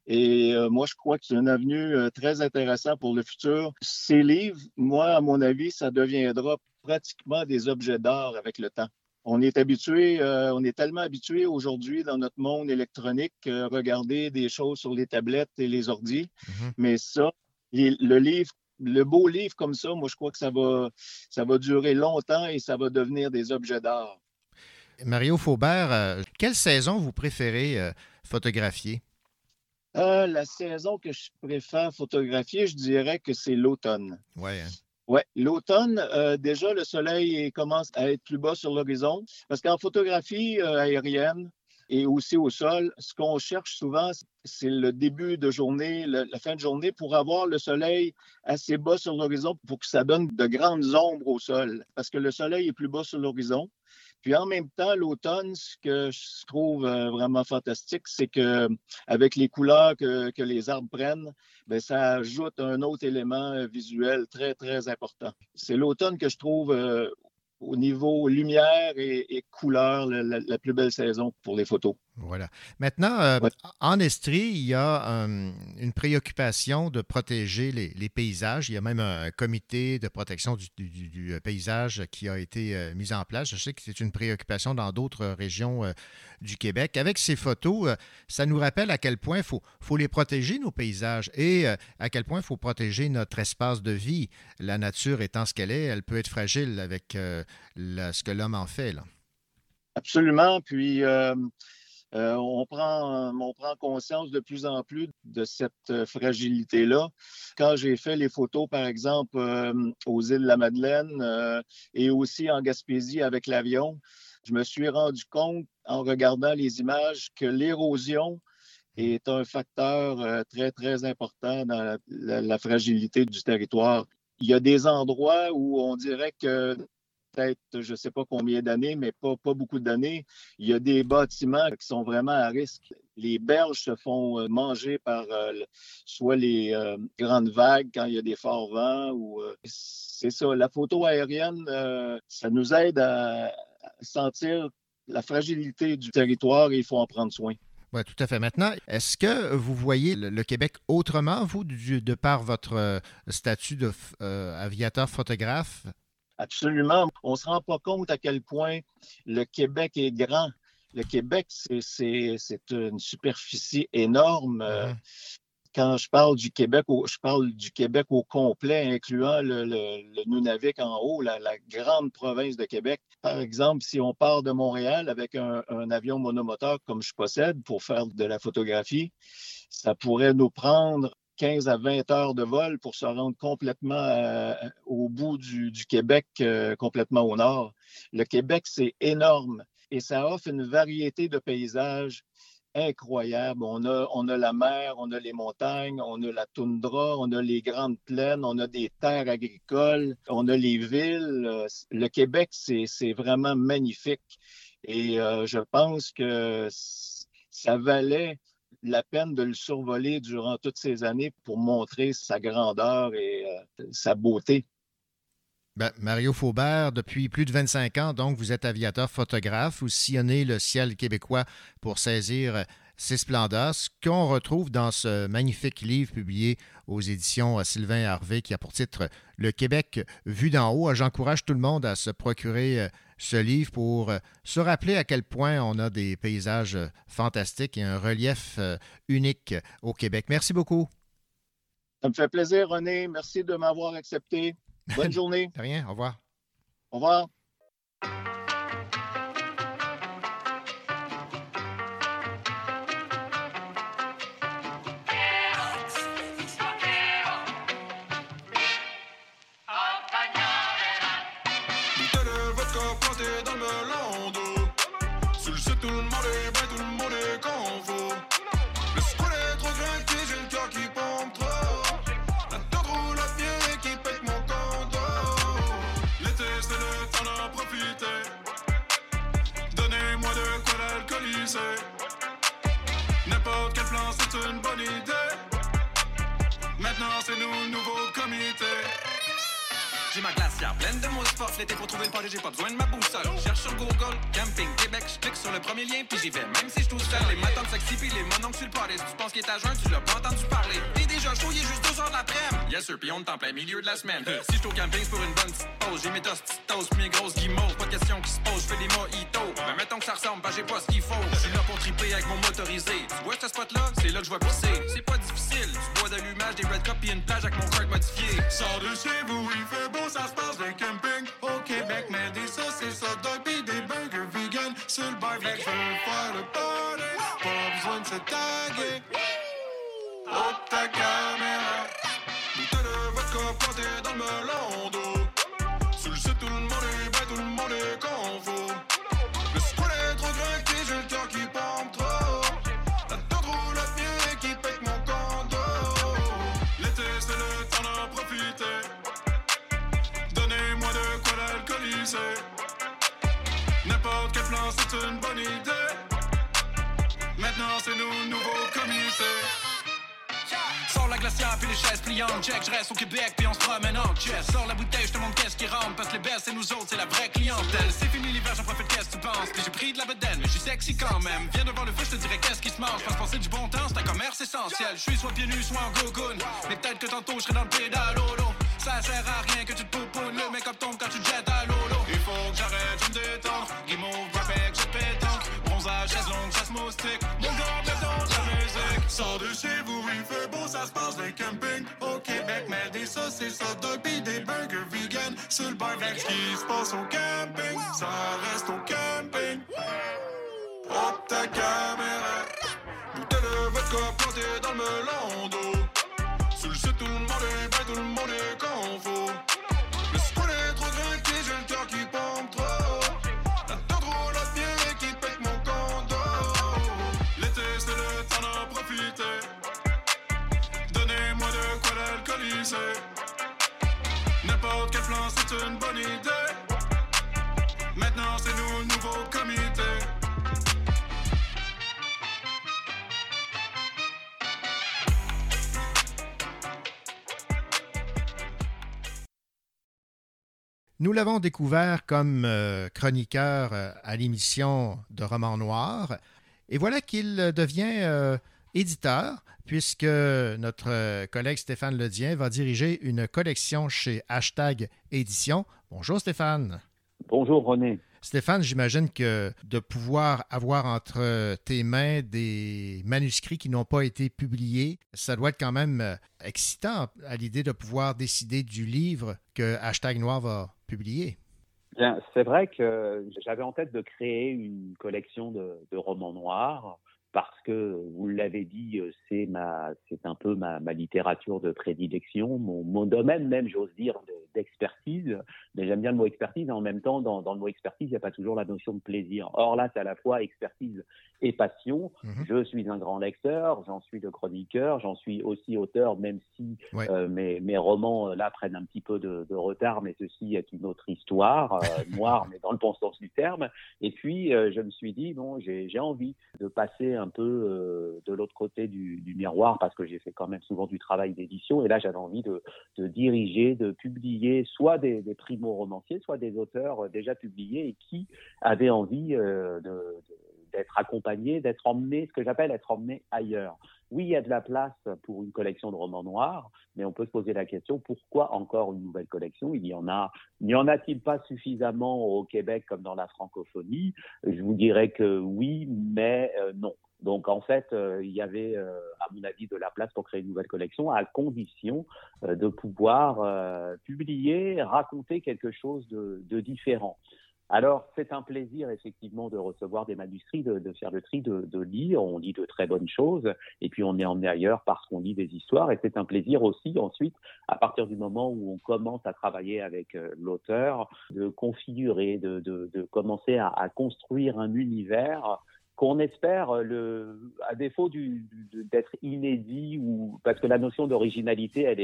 Et euh, moi, je crois que c'est une avenue très intéressante pour le futur. Ces livres, moi, à mon avis, ça deviendra pratiquement des objets d'art avec le temps. On est habitué, euh, on est tellement habitué aujourd'hui dans notre monde électronique, euh, regarder des choses sur les tablettes et les ordis. Mhm. Mais ça, le livre, le beau livre comme ça, moi, je crois que ça va, ça va durer longtemps et ça va devenir des objets d'art. Mario Faubert, euh, quelle saison vous préférez photographier? La saison que je préfère photographier, je dirais que c'est l'automne. Oui. Oui, l'automne, euh, déjà, le soleil commence à être plus bas sur l'horizon. Parce qu'en photographie euh, aérienne et aussi au sol, ce qu'on cherche souvent, c'est le début de journée, la fin de journée, pour avoir le soleil assez bas sur l'horizon pour que ça donne de grandes ombres au sol. Parce que le soleil est plus bas sur l'horizon. Puis en même temps, l'automne, ce que je trouve euh, vraiment fantastique, c'est que avec les couleurs que, que les arbres prennent, ben, ça ajoute un autre élément euh, visuel très, très important. C'est l'automne que je trouve euh, au niveau lumière et, et couleur la plus belle saison pour les photos. Voilà. Maintenant, euh, en Estrie, il y a euh, une préoccupation de protéger les, les paysages. Il y a même un comité de protection du, du- du- du paysage qui a été euh, mis en place. Je sais que c'est une préoccupation dans d'autres régions du Québec. Avec ces photos, ça nous rappelle à quel point il faut, faut les protéger, nos paysages, et à quel point il faut protéger notre espace de vie. La nature étant ce qu'elle est, elle peut être fragile avec la- ce que l'homme en fait. Là. Absolument. Puis, euh, on, prend, on prend conscience de plus en plus de cette euh, fragilité-là. Quand j'ai fait les photos, par exemple, euh, aux îles de la Madeleine et aussi en Gaspésie avec l'avion, je me suis rendu compte en regardant les images que l'érosion est un facteur très, très important dans la fragilité du territoire. Il y a des endroits où on dirait que peut-être, je ne sais pas combien d'années, mais pas, pas beaucoup d'années, il y a des bâtiments qui sont vraiment à risque. Les berges se font euh, manger par euh, soit les euh, grandes vagues quand il y a des forts vents ou c'est ça. La photo aérienne, ça nous aide à sentir la fragilité du territoire et il faut en prendre soin. Oui, tout à fait. Maintenant, est-ce que vous voyez le, Québec autrement, vous, de par votre statut de euh, aviateur photographe? Absolument. On ne se rend pas compte à quel point le Québec est grand. Le Québec, c'est- une superficie énorme. Euh, quand je parle du Québec, je parle du Québec au complet, incluant le, Nunavik en haut, la, grande province de Québec. Par exemple, si on part de Montréal avec un, avion monomoteur comme je possède pour faire de la photographie, ça pourrait nous prendre 15 à 20 heures de vol pour se rendre complètement euh, au bout du, Québec, euh, complètement au nord. Le Québec, c'est énorme et ça offre une variété de paysages incroyable. On a, on a la mer, on a les montagnes, on a la toundra, on a les grandes plaines, on a des terres agricoles, on a les villes. Le Québec, c'est vraiment magnifique. Et euh, je pense que ça valait la peine de le survoler durant toutes ces années pour montrer sa grandeur et euh, sa beauté. Ben, Mario Faubert, depuis plus de 25 ans, donc, vous êtes aviateur photographe. Vous sillonnez le ciel québécois pour saisir ses splendeurs. Ce qu'on retrouve dans ce magnifique livre publié aux éditions Sylvain Harvey qui a pour titre Le Québec vu d'en haut. J'encourage tout le monde à se procurer euh, ce livre pour euh, se rappeler à quel point on a des paysages euh, fantastiques et un relief unique au Québec. Merci beaucoup. Ça me fait plaisir, René. Merci de m'avoir accepté. Bonne journée. rien. Au revoir. Au revoir. Le nouveau comité. J'ai ma glacière pleine de mousse forte. L'été pour trouver le party, j'ai pas besoin de ma boussole. Cherche sur Google, camping Québec, je clique sur le premier lien, puis j'y vais. Même si je tout seul, les matins sexy, puis les mononcles sur le party. Si tu penses qu'il est à jeun, tu l'as pas entendu parler. T'es déjà chaud, il est juste 2 heures de l'après-midi. Yes, sir, puis on est en plein milieu de la semaine. si je au camping, c'est pour une bonne J'ai mes tosses, petites toasts, mes grosses guimauves. Pas de question qui se pose, fais des mojitos. Mais mettons que ça ressemble, bah j'ai pas ce qu'il faut. Je suis là pour triper avec mon motorisé. Tu vois ce spot-là? C'est là que je vais pisser. C'est pas difficile, tu bois d'allumage, des red cups, puis une plage avec mon cart modifié. Sors de chez vous, il fait beau, ça se passe camping au Québec, mais des saucisses, hot dog pis des burgers vegan sur le barbecue. Faire le party, pas besoin de se taguer. Oh, ta Sors la glacière puis les chaises pliantes Check, je reste au Québec puis on se promène en Sors la bouteille, je te montre qu'est-ce qui rentre Parce que les belles c'est nous autres, c'est la vraie clientèle. C'est fini l'hiver, j'en profite, qu'est-ce que tu penses? Puis j'ai pris de la bedaine, mais je suis sexy quand même. Viens devant le feu, je te dirai qu'est-ce qui se mange. Parce passer du bon temps, c'est un commerce essentiel. Je suis soit pieds nus, soit en gogoon. Mais peut-être que tantôt je serai dans le pédalolo Ça sert à rien que tu te poupounes. Le make-up tombe quand tu jettes à l'eau Il faut que j'arrête, je me détends. Guimauve, graphic, je pétanque. Bronzage, chaise longue, moustique Sors de chez vous, il fait beau, ça se passe les campings Au Québec, mais des saucisses, hot dog des burgers vegan. Sur le barbecue, ce qui se passe au camping Ça reste au camping. Oh, ta caméra. Bouteille de vodka plantée dans le melon Nous l'avons découvert comme euh, chroniqueur euh, à l'émission de Romans Noirs. Et voilà qu'il devient euh, éditeur, puisque notre collègue Stéphane Ledien va diriger une collection chez Hashtag Édition. Bonjour Stéphane. Bonjour René. Stéphane, j'imagine que de pouvoir avoir entre tes mains des manuscrits qui n'ont pas été publiés, ça doit être quand même euh, excitant à l'idée de pouvoir décider du livre que Hashtag Noir va publier. Bien, c'est vrai que j'avais en tête de créer une collection de, de romans noirs parce que vous l'avez dit, euh, c'est ma, c'est un peu ma, ma, littérature de prédilection, mon, mon domaine même, j'ose dire, d'expertise. Mais j'aime bien le mot expertise. Et en même temps, dans, dans le mot expertise, il n'y a pas toujours la notion de plaisir. Or là, c'est à la fois expertise et passion. Mhm. Je suis un grand lecteur, j'en suis le chroniqueur, j'en suis aussi auteur, même si Ouais. euh, mes, mes romans euh, là prennent un petit peu de, de retard, mais ceci est une autre histoire, euh, noire, mais dans le bon sens du terme. Et puis, euh, je me suis dit, bon, j'ai j'ai envie de passer un peu euh, de l'autre côté du, miroir, parce que j'ai fait quand même souvent du travail d'édition, et là, j'avais envie de, diriger, de publier soit des, des primo-romanciers, soit des auteurs euh, déjà publiés et qui avaient envie euh, d'être accompagnés, d'être emmenés, ce que j'appelle être emmenés ailleurs. Oui, il y a de la place pour une collection de romans noirs, mais on peut se poser la question pourquoi encore une nouvelle collection? Il y en a, n'y en a-t-il pas suffisamment au Québec comme dans la francophonie? Je vous dirais que oui, mais non. Donc en fait, euh, il y avait, euh, à mon avis, de la place pour créer une nouvelle collection, à condition euh, de pouvoir euh, publier, raconter quelque chose de, de différent. Alors, c'est un plaisir, effectivement, de recevoir des manuscrits, de, de faire le tri, de, de lire. On lit de très bonnes choses, et puis on est emmené ailleurs parce qu'on lit des histoires. Et c'est un plaisir aussi, ensuite, à partir du moment où on commence à travailler avec euh, l'auteur, de configurer, de, commencer à, à construire un univers qu'on espère, euh, à défaut d'être inédit, ou parce que la notion d'originalité, elle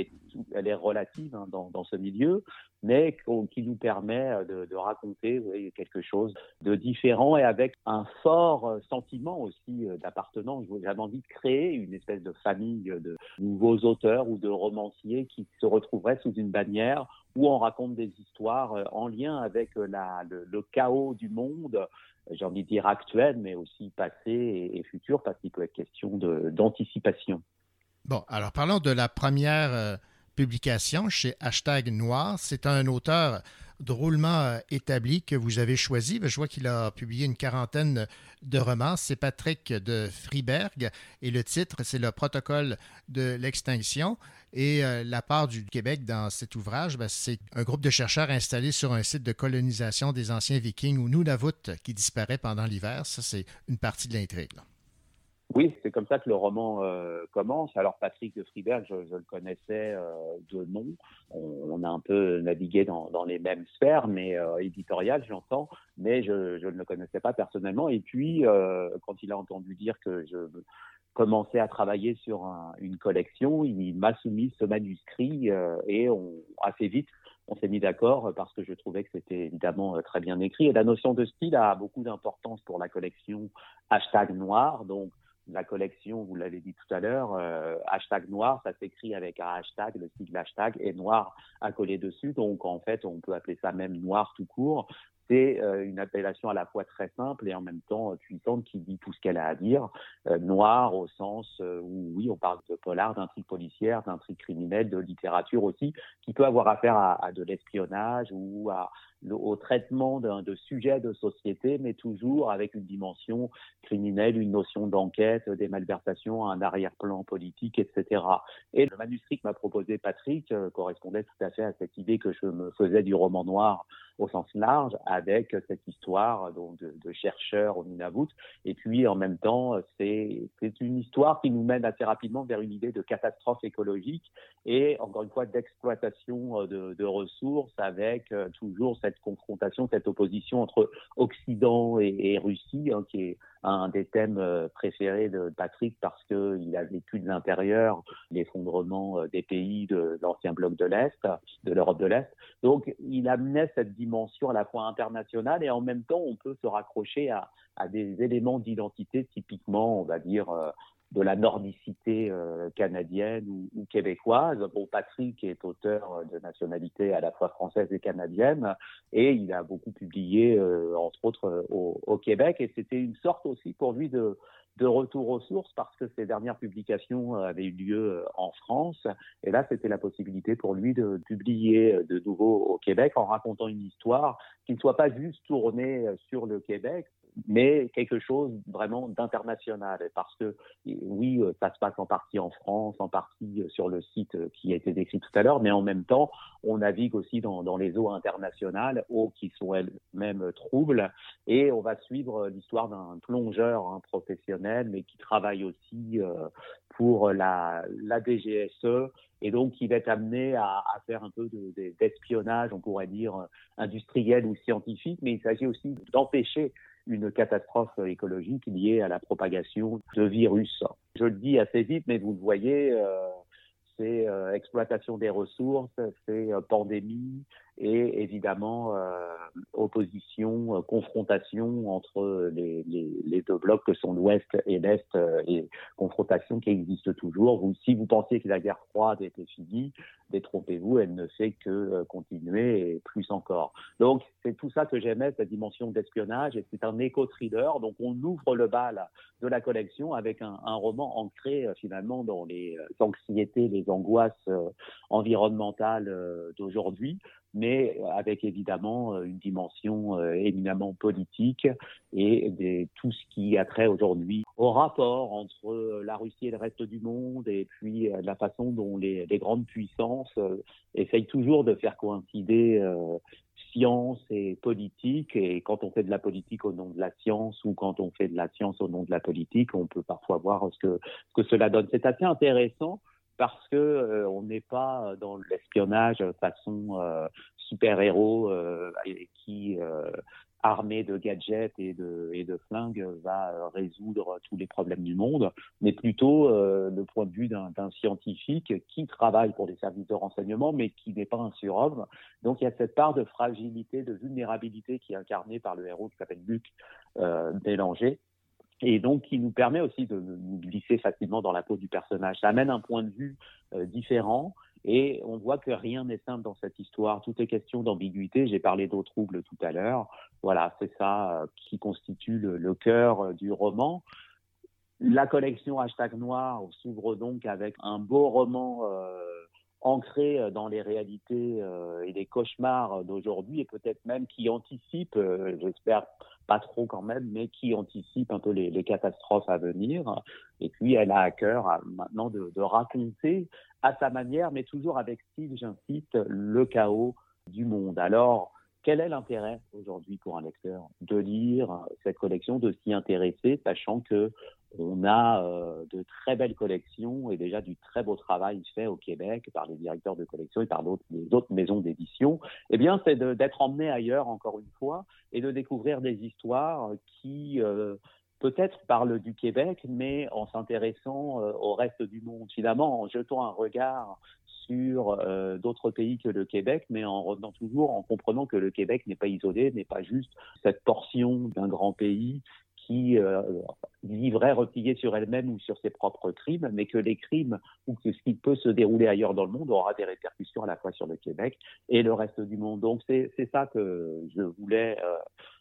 est, relative hein, dans, ce milieu, mais qui nous permet euh, de, raconter quelque chose de différent et avec un fort euh, sentiment aussi d'appartenance. J'avais envie de créer une espèce de famille de nouveaux auteurs ou de romanciers qui se retrouveraient sous une bannière où on raconte des histoires en lien avec le, chaos du monde, j'ai envie de dire actuel, mais aussi passé et, et futur, parce qu'il peut être question d'anticipation. Bon, alors parlons de la première euh, publication chez Hashtag Noir. C'est un auteur drôlement euh, établi que vous avez choisi. Je vois qu'il a publié une quarantaine de romans. C'est Patrick de Friberg et le titre, c'est Le protocole de l'extinction. Et euh, la part du Québec dans cet ouvrage, ben, c'est un groupe de chercheurs installés sur un site de colonisation des anciens vikings ou Nunavut qui disparaît pendant l'hiver. Ça, c'est une partie de l'intrigue. Oui, c'est comme ça que le roman euh, commence. Alors Patrick de Friberg, je, le connaissais euh, de nom. On, a un peu navigué dans, les mêmes sphères, mais euh, éditoriales, j'entends, mais je, ne le connaissais pas personnellement. Et puis, quand il a entendu dire que je commençais à travailler sur un- une collection, il m'a soumis ce manuscrit et on, assez vite, on s'est mis d'accord parce que je trouvais que c'était évidemment très bien écrit. Et la notion de style a beaucoup d'importance pour la collection hashtag noir. Donc, la collection, vous l'avez dit tout à l'heure, euh, hashtag noir, ça s'écrit avec un hashtag, le sigle hashtag, et noir à coller dessus. Donc, en fait, on peut appeler ça même noir tout court. C'est euh, une appellation à la fois très simple et en même temps euh, puissante qui dit tout ce qu'elle a à dire. Noir au sens où, oui, on parle de polar, d'intrigue policière, d'intrigue criminelle, de littérature aussi, qui peut avoir affaire à, à de l'espionnage ou à, au traitement de sujets de société, mais toujours avec une dimension criminelle, une notion d'enquête, des malversations, un arrière-plan politique, etc. Et le manuscrit que m'a proposé Patrick euh, correspondait tout à fait à cette idée que je me faisais du roman noir au sens large, avec cette histoire donc, de, de chercheurs au Nunavut. Et puis, en même temps, c'est une histoire qui nous mène assez rapidement vers une idée de catastrophe écologique et, encore une fois, d'exploitation euh, de, de ressources avec euh, toujours cette confrontation, cette opposition entre Occident et, Russie, hein, qui est un des thèmes euh, préférés de Patrick parce qu'il a vécu de l'intérieur l'effondrement euh, des pays de l'ancien bloc de l'Est, de l'Europe de l'Est. Donc, il amenait cette dimension à la fois internationale et en même temps, on peut se raccrocher à, à des éléments d'identité typiquement, on va dire, euh, de la nordicité euh, canadienne ou, québécoise. Bon, Patrick est auteur euh, de nationalité à la fois française et canadienne et il a beaucoup publié, euh, entre autres, au, au Québec et c'était une sorte aussi pour lui de de retour aux sources parce que ses dernières publications avaient eu lieu en France. Et là, c'était la possibilité pour lui de publier de nouveau au Québec en racontant une histoire qui ne soit pas juste tournée sur le Québec, mais quelque chose vraiment d'international. Parce que oui, ça se passe en partie en France, en partie sur le site qui a été décrit tout à l'heure, mais en même temps, on navigue aussi dans, les eaux internationales, eaux qui sont elles-mêmes troubles, et on va suivre l'histoire d'un plongeur hein, professionnel, mais qui travaille aussi euh, pour la, DGSE et donc qui va être amené à faire un peu d'espionnage, on pourrait dire industriel ou scientifique, mais il s'agit aussi d'empêcher une catastrophe écologique liée à la propagation de virus. Je le dis assez vite, mais vous le voyez, euh, c'est euh, exploitation des ressources, c'est euh, pandémie et évidemment euh, opposition, confrontation entre les, les, les, deux blocs que sont l'Ouest et l'Est et confrontation qui existe toujours. Vous, si vous pensez que la guerre froide était finie, détrompez-vous, elle ne fait que continuer et plus encore. Donc c'est tout ça que j'aimais, cette dimension d'espionnage et c'est un éco-thriller. Donc on ouvre le bal de la collection avec un, un roman ancré finalement dans les anxiétés, les angoisses euh, environnementales euh, d'aujourd'hui, mais avec évidemment euh, une dimension éminemment politique et tout ce qui a trait aujourd'hui au rapport entre la Russie et le reste du monde et puis la façon dont les, grandes puissances essayent toujours de faire coïncider science et politique. Et quand on fait de la politique au nom de la science ou quand on fait de la science au nom de la politique, on peut parfois voir ce que cela donne. C'est assez intéressant parce que euh, on n'est pas dans l'espionnage façon euh, super-héros euh, qui armé de gadgets et de, et de flingues va résoudre tous les problèmes du monde, mais plutôt le point de vue d'un scientifique qui travaille pour des services de renseignement, mais qui n'est pas un surhomme. Donc il y a cette part de fragilité, de vulnérabilité qui est incarnée par le héros qui s'appelle Luc Bélanger, et donc qui nous permet aussi de nous glisser facilement dans la peau du personnage. Ça amène un point de vue euh, différent et on voit que rien n'est simple dans cette histoire. Tout est question d'ambiguïté. J'ai parlé d'eau trouble tout à l'heure. Voilà, c'est ça euh, qui constitue le, le cœur euh, du roman. La collection Hashtag Noir s'ouvre donc avec un beau roman ancré dans les réalités et les cauchemars d'aujourd'hui et peut-être même qui anticipe, j'espère pas trop quand même, mais qui anticipe un peu les, catastrophes à venir. Et puis, elle a à cœur maintenant de, de, raconter à sa manière, mais toujours avec style, j'insiste, le chaos du monde. Alors, quel est l'intérêt aujourd'hui pour un lecteur de lire cette collection, de s'y intéresser, sachant que on a euh, de très belles collections et déjà du très beau travail fait au Québec par les directeurs de collection et par d'autres, autres maisons d'édition? Eh bien, c'est d'être emmené ailleurs encore une fois et de découvrir des histoires qui euh, peut-être parlent du Québec, mais en s'intéressant euh, au reste du monde. Finalement, en jetant un regard sur euh, d'autres pays que le Québec, mais en revenant toujours en comprenant que le Québec n'est pas isolé, n'est pas juste cette portion d'un grand pays qui euh, vivrait repliée sur elle-même ou sur ses propres crimes, mais que les crimes ou que ce qui peut se dérouler ailleurs dans le monde aura des répercussions à la fois sur le Québec et le reste du monde. Donc c'est ça que je voulais euh,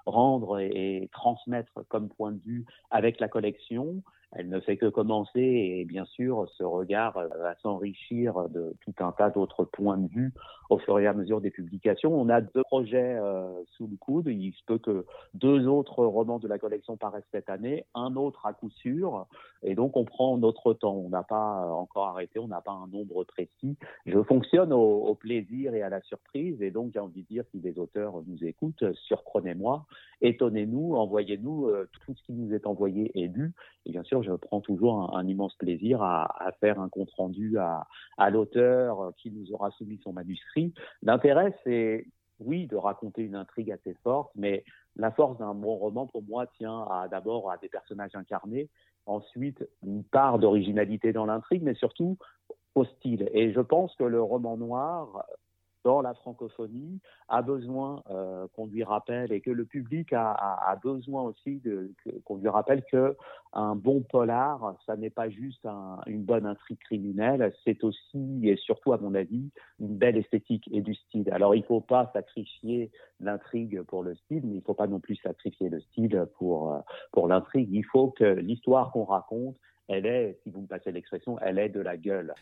rendre et, transmettre comme point de vue avec la collection. Elle ne fait que commencer et bien sûr ce regard va s'enrichir de tout un tas d'autres points de vue au fur et à mesure des publications. On a deux projets euh, sous le coude. Il se peut que deux autres romans de la collection paraissent cette année, un autre à coup sûr. Et donc on prend notre temps. On n'a pas encore arrêté, on n'a pas un nombre précis. Je fonctionne au, plaisir et à la surprise. Et donc j'ai envie de dire si des auteurs nous écoutent, surprenez-moi, étonnez-nous, envoyez-nous euh, tout ce qui nous est envoyé et lu. Et bien sûr, je prends toujours un, immense plaisir à, faire un compte rendu à, l'auteur qui nous aura soumis son manuscrit. L'intérêt, c'est oui, de raconter une intrigue assez forte, mais la force d'un bon roman, pour moi, tient d'abord à des personnages incarnés, ensuite une part d'originalité dans l'intrigue, mais surtout au style. Et je pense que le roman noir dans la francophonie a besoin euh, qu'on lui rappelle et que le public a, a, besoin aussi qu'on lui rappelle que un bon polar, ça n'est pas juste un, une bonne intrigue criminelle, c'est aussi et surtout à mon avis une belle esthétique et du style. Alors il ne faut pas sacrifier l'intrigue pour le style, mais il ne faut pas non plus sacrifier le style pour euh, pour l'intrigue. Il faut que l'histoire qu'on raconte, elle est, si vous me passez l'expression, elle est de la gueule.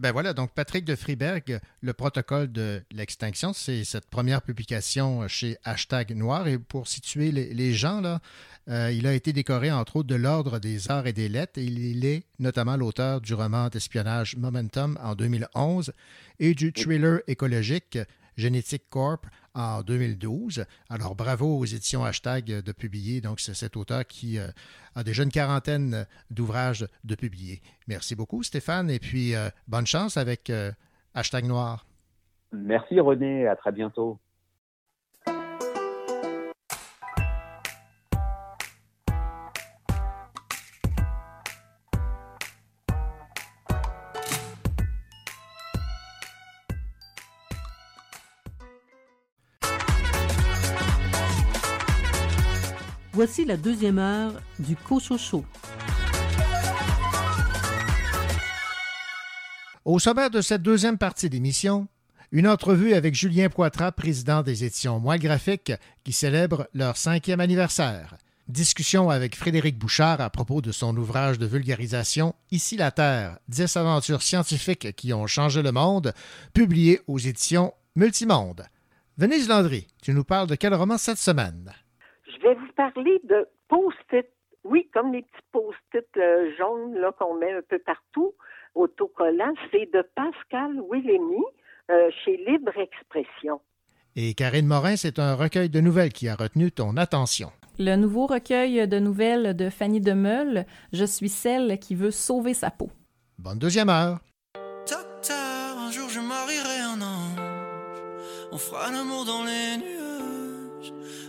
Ben voilà, donc Patrick de Friberg, le protocole de l'extinction, c'est cette première publication chez Hashtag Noir. Et pour situer les, gens, là, euh, il a été décoré entre autres de l'Ordre des Arts et des Lettres et il est notamment l'auteur du roman d'espionnage Momentum en 2011 et du thriller écologique Genetic Corp en 2012. Alors bravo aux éditions Hashtag de publier. Donc c'est cet auteur qui euh, a déjà une quarantaine d'ouvrages de publier. Merci beaucoup Stéphane et puis euh, bonne chance avec euh, Hashtag Noir. Merci René, à très bientôt. Voici la deuxième heure du Cochocho. Au sommaire de cette deuxième partie d'émission, une entrevue avec Julien Poitras, président des éditions Moi Graphique, qui célèbre leur cinquième anniversaire. Discussion avec Frédéric Bouchard à propos de son ouvrage de vulgarisation Ici la Terre, 10 aventures scientifiques qui ont changé le monde, publié aux éditions Multimonde. Venise Landry, tu nous parles de quel roman cette semaine? Je vais vous parler de post-it. Oui, comme les petits post-it euh, jaunes là, qu'on met un peu partout, autocollants. C'est de Pascal Willemy euh, chez Libre Expression. Et Karine Morin, c'est un recueil de nouvelles qui a retenu ton attention. Le nouveau recueil de nouvelles de Fanny Demeule, Je suis celle qui veut sauver sa peau. Bonne deuxième heure. Docteur, un jour je marierai un ange. On fera l'amour dans les nuages.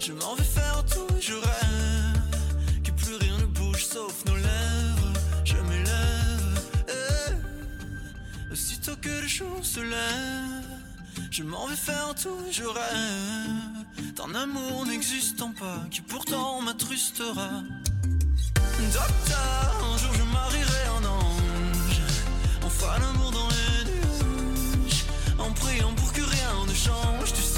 je m'en vais faire tout, je rêve. Que plus rien ne bouge sauf nos lèvres. Je m'élève. eh. Aussitôt que le jour se lève, je m'en vais faire tout, je rêve. D'un amour n'existant pas, qui pourtant m'attrustera. Docteur, un jour je marierai un ange. On fera l'amour dans les nuages. En priant pour que rien ne change, tu sais.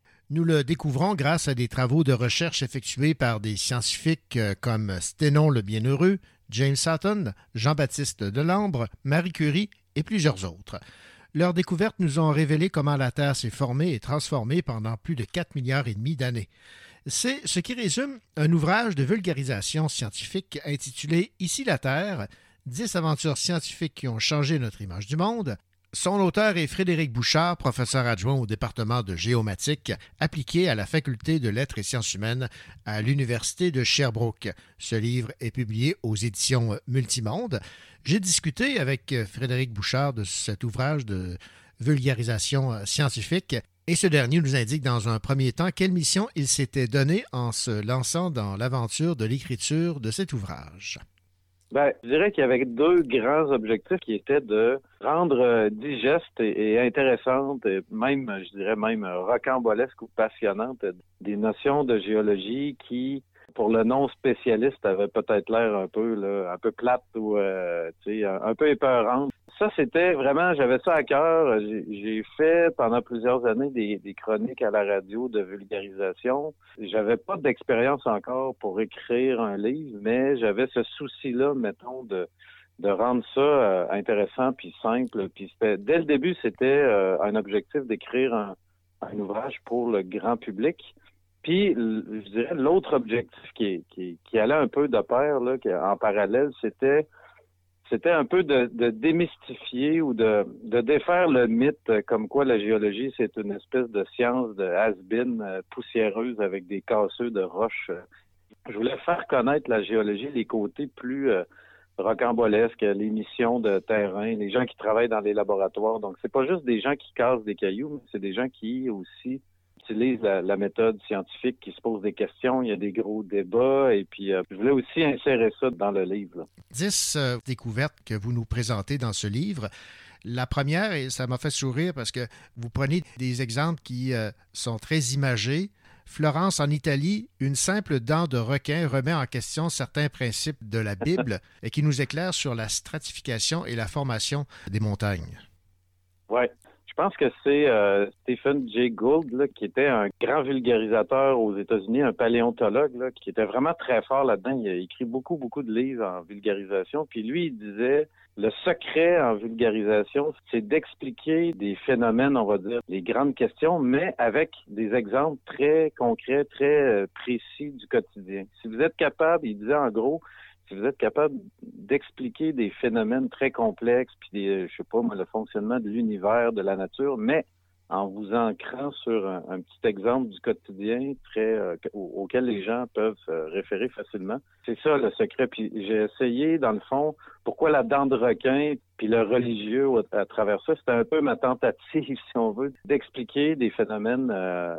Nous le découvrons grâce à des travaux de recherche effectués par des scientifiques euh, comme Sténon le Bienheureux, James Sutton, Jean-Baptiste Delambre, Marie Curie et plusieurs autres. Leurs découvertes nous ont révélé comment la Terre s'est formée et transformée pendant plus de 4 milliards et demi d'années. C'est ce qui résume un ouvrage de vulgarisation scientifique intitulé Ici la Terre, 10 aventures scientifiques qui ont changé notre image du monde, Son auteur est Frédéric Bouchard, professeur adjoint au département de géomatique appliqué à la faculté de lettres et sciences humaines à l'Université de Sherbrooke. Ce livre est publié aux éditions Multimonde. J'ai discuté avec Frédéric Bouchard de cet ouvrage de vulgarisation scientifique et ce dernier nous indique dans un premier temps quelle mission il s'était donnée en se lançant dans l'aventure de l'écriture de cet ouvrage. Ben, je dirais qu'il y avait deux grands objectifs qui étaient de rendre euh, digeste et, intéressante, et même, je dirais même rocambolesque ou passionnante, des notions de géologie qui, pour le non spécialiste, avaient peut-être l'air un peu là, un peu plate ou euh, un peu épeurante ça, c'était vraiment, j'avais ça à cœur. J'ai fait pendant plusieurs années des, chroniques à la radio de vulgarisation. J'avais pas d'expérience encore pour écrire un livre, mais j'avais ce souci-là, mettons, de, rendre ça euh, intéressant puis simple. Puis dès le début, c'était euh, un objectif d'écrire un, ouvrage pour le grand public. Puis, je dirais, l'autre objectif qui, allait un peu de pair, là, en parallèle, c'était c'était un peu de, démystifier ou de, défaire le mythe comme quoi la géologie, c'est une espèce de science de has-been euh, poussiéreuse avec des casseux de roches. Je voulais faire connaître la géologie, les côtés plus euh, rocambolesques, les missions de terrain, les gens qui travaillent dans les laboratoires. Donc, c'est pas juste des gens qui cassent des cailloux, mais c'est des gens qui aussi utilise la, méthode scientifique, qui se pose des questions, il y a des gros débats, et puis euh, je voulais aussi insérer ça dans le livre. Dix euh, découvertes que vous nous présentez dans ce livre. La première, et ça m'a fait sourire parce que vous prenez des exemples qui euh, sont très imagés. Florence, en Italie, une simple dent de requin remet en question certains principes de la Bible et qui nous éclaire sur la stratification et la formation des montagnes. Oui, je pense que c'est euh, Stephen Jay Gould, qui était un grand vulgarisateur aux États-Unis, un paléontologue, qui était vraiment très fort là-dedans. Il a écrit beaucoup, beaucoup de livres en vulgarisation. Puis lui, il disait, le secret en vulgarisation, c'est d'expliquer des phénomènes, on va dire, les grandes questions, mais avec des exemples très concrets, très euh, précis du quotidien. Si vous êtes capable, il disait en gros, si vous êtes capable d'expliquer des phénomènes très complexes, puis des, je sais pas, le fonctionnement de l'univers, de la nature, mais en vous ancrant sur un, petit exemple du quotidien très euh, auquel les gens peuvent se référer facilement. C'est ça le secret. Puis j'ai essayé, dans le fond, pourquoi la dent de requin, puis le religieux à, travers ça, c'était un peu ma tentative, si on veut, d'expliquer des phénomènes euh,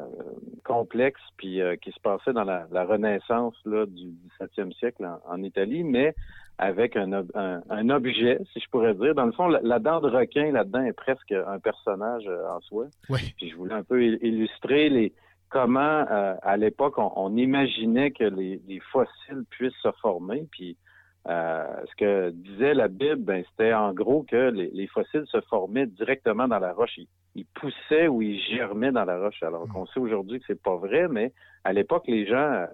complexes puis euh, qui se passaient dans la, Renaissance là, du 17e siècle en Italie, mais avec un, un, objet, si je pourrais dire. Dans le fond, la, dent de requin là-dedans est presque un personnage euh, en soi. Oui. Puis je voulais un peu illustrer les comment euh, à l'époque on, imaginait que les, fossiles puissent se former. Puis ce que disait la Bible, ben, c'était en gros que les, fossiles se formaient directement dans la roche. Ils, poussaient ou ils germaient dans la roche. Alors qu'on sait aujourd'hui que c'est pas vrai, mais à l'époque, les gens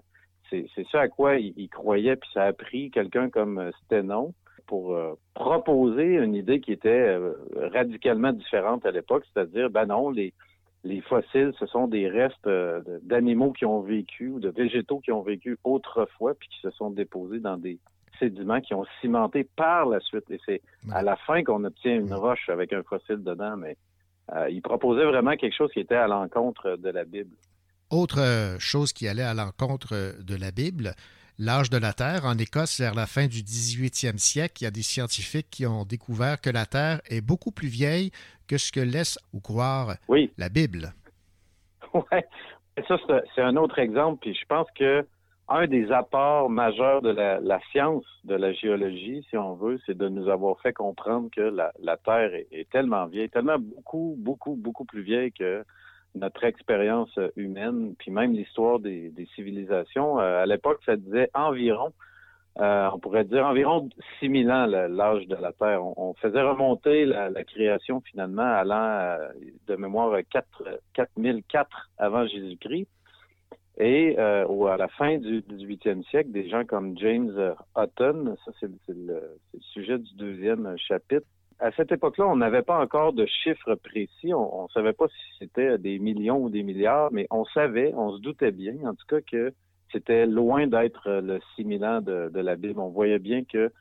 c'est ça à quoi il, croyait, puis ça a pris quelqu'un comme euh, Stenon pour euh, proposer une idée qui était euh, radicalement différente à l'époque, c'est-à-dire, ben non, les, les fossiles, ce sont des restes d'animaux qui ont vécu ou de végétaux qui ont vécu autrefois, puis qui se sont déposés dans des sédiments qui ont cimenté par la suite. Et c'est à la fin qu'on obtient une roche avec un fossile dedans, mais il proposait vraiment quelque chose qui était à l'encontre de la Bible. Autre euh, chose qui allait à l'encontre euh, de la Bible, l'âge de la Terre. En Écosse, vers la fin du 18e siècle, il y a des scientifiques qui ont découvert que la Terre est beaucoup plus vieille que ce que laisse ou croire la Bible. Oui, ça, c'est un autre exemple. Puis je pense que un des apports majeurs de la, science, de la géologie, si on veut, c'est de nous avoir fait comprendre que la, Terre est, tellement vieille, tellement beaucoup, beaucoup, beaucoup plus vieille que notre expérience euh, humaine, puis même l'histoire des, civilisations. Euh, à l'époque, ça disait environ, euh, on pourrait dire environ 6000 ans l'âge de la Terre. On, faisait remonter la, création finalement allant de mémoire 4, 4004 avant Jésus-Christ. Et à la fin du 18e siècle, des gens comme James Hutton, ça c'est le, sujet du deuxième chapitre, à cette époque-là, on n'avait pas encore de chiffres précis. On ne savait pas si c'était des millions ou des milliards, mais on savait, on se doutait bien, en tout cas, que c'était loin d'être le 6000 ans de, de, la Bible. On voyait bien que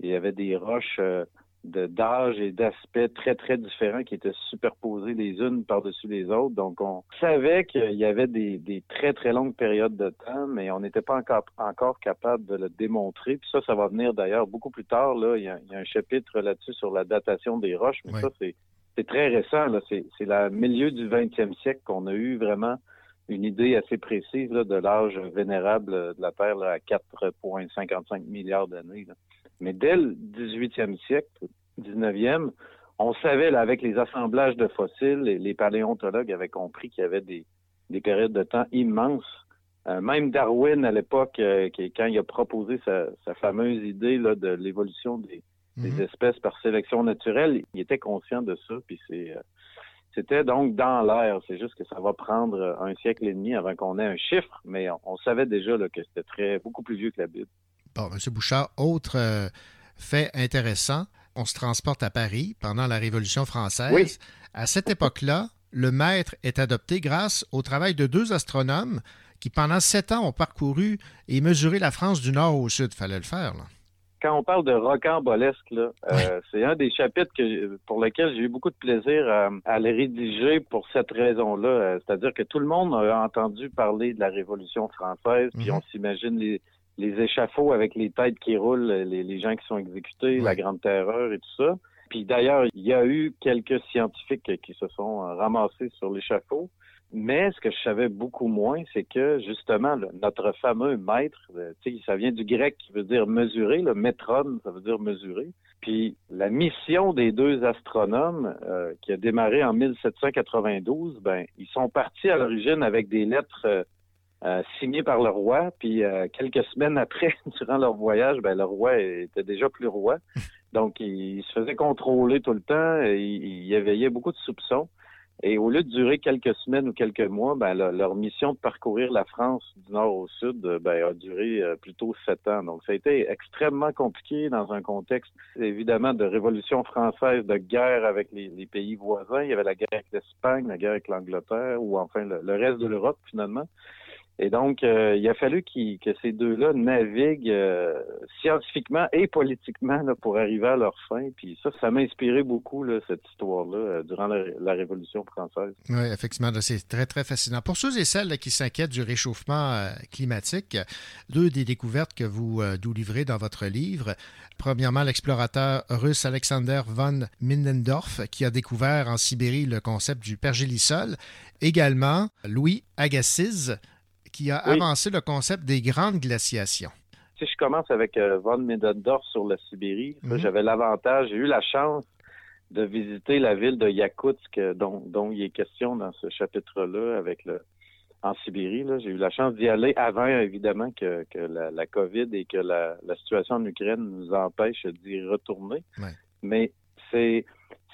il y avait des roches euh, d'âge et d'aspects très, très différents qui étaient superposés les unes par-dessus les autres. Donc, on savait qu'il y avait des, des très, très longues périodes de temps, mais on n'était pas encore, encore capable de le démontrer. Puis ça, ça va venir d'ailleurs beaucoup plus tard. Là, il y a, il y a un chapitre là-dessus sur la datation des roches, mais Oui. ça, c'est très récent. là. C'est c'est le milieu du 20e siècle qu'on a eu vraiment une idée assez précise là, de l'âge vénérable de la Terre là, à 4,55 milliards d'années. Mais dès le 18e siècle, 19e, on savait, là, avec les assemblages de fossiles, les, les paléontologues avaient compris qu'il y avait des, des périodes de temps immenses. Euh, même Darwin, à l'époque, euh, quand il a proposé sa, sa fameuse idée là, de l'évolution des, des Mhm. espèces par sélection naturelle, il était conscient de ça. Puis c'est, euh, c'était donc dans l'air. C'est juste que ça va prendre un siècle et demi avant qu'on ait un chiffre, mais on, on savait déjà là, que c'était très beaucoup plus vieux que la Bible. Bon, M. Bouchard, autre euh, fait intéressant, on se transporte à Paris pendant la Révolution française. Oui. À cette époque-là, le maître est adopté grâce au travail de deux astronomes qui, pendant sept ans, ont parcouru et mesuré la France du nord au sud. Fallait le faire, là. Quand on parle de rocambolesque, là, euh, c'est un des chapitres que, pour lequel j'ai eu beaucoup de plaisir à, à le rédiger pour cette raison-là. Euh, C'est-à-dire que tout le monde a entendu parler de la Révolution française, puis Mhm. on s'imagine les, les échafauds avec les têtes qui roulent, les, les gens qui sont exécutés, la Grande Terreur et tout ça. Puis d'ailleurs, il y a eu quelques scientifiques qui se sont ramassés sur l'échafaud. Mais ce que je savais beaucoup moins, c'est que justement, là, notre fameux maître, euh, ça vient du grec qui veut dire mesurer, le métron, ça veut dire mesurer. Puis la mission des deux astronomes, euh, qui a démarré en 1792, ben ils sont partis à l'origine avec des lettres euh, euh, signées par le roi. Puis euh, quelques semaines après, durant leur voyage, ben le roi était déjà plus roi. Donc il, se faisait contrôler tout le temps. Et il, il éveillait beaucoup de soupçons. Et au lieu de durer quelques semaines ou quelques mois, ben, le- leur mission de parcourir la France du nord au sud euh, ben, a duré euh, plutôt sept ans. Donc, ça a été extrêmement compliqué dans un contexte, évidemment, de révolution française, de guerre avec les, les pays voisins. Il y avait la guerre avec l'Espagne, la guerre avec l'Angleterre, ou enfin le, le reste de l'Europe, finalement. Et donc, euh, il a fallu que ces deux-là naviguent euh, scientifiquement et politiquement pour arriver à leur fin. Puis ça, ça m'a inspiré beaucoup, cette histoire-là, euh, durant la, Révolution française. Oui, effectivement, c'est très, très fascinant. Pour ceux et celles qui s'inquiètent du réchauffement climatique, deux des découvertes que vous nous livrez dans votre livre. Premièrement, l'explorateur russe Alexander von Minnendorf, qui a découvert en Sibérie le concept du pergélisol. Également, Louis Agassiz, qui a Oui. avancé le concept des grandes glaciations. Si je commence avec euh, von Middendorf sur la Sibérie, Mhm. j'avais l'avantage, j'ai eu la chance de visiter la ville de Yakoutsk, euh, dont, dont il est question dans ce chapitre-là, avec le en Sibérie. J'ai eu la chance d'y aller avant, évidemment, que, que la, la COVID et que la, la situation en Ukraine nous empêche d'y retourner. Ouais. Mais c'est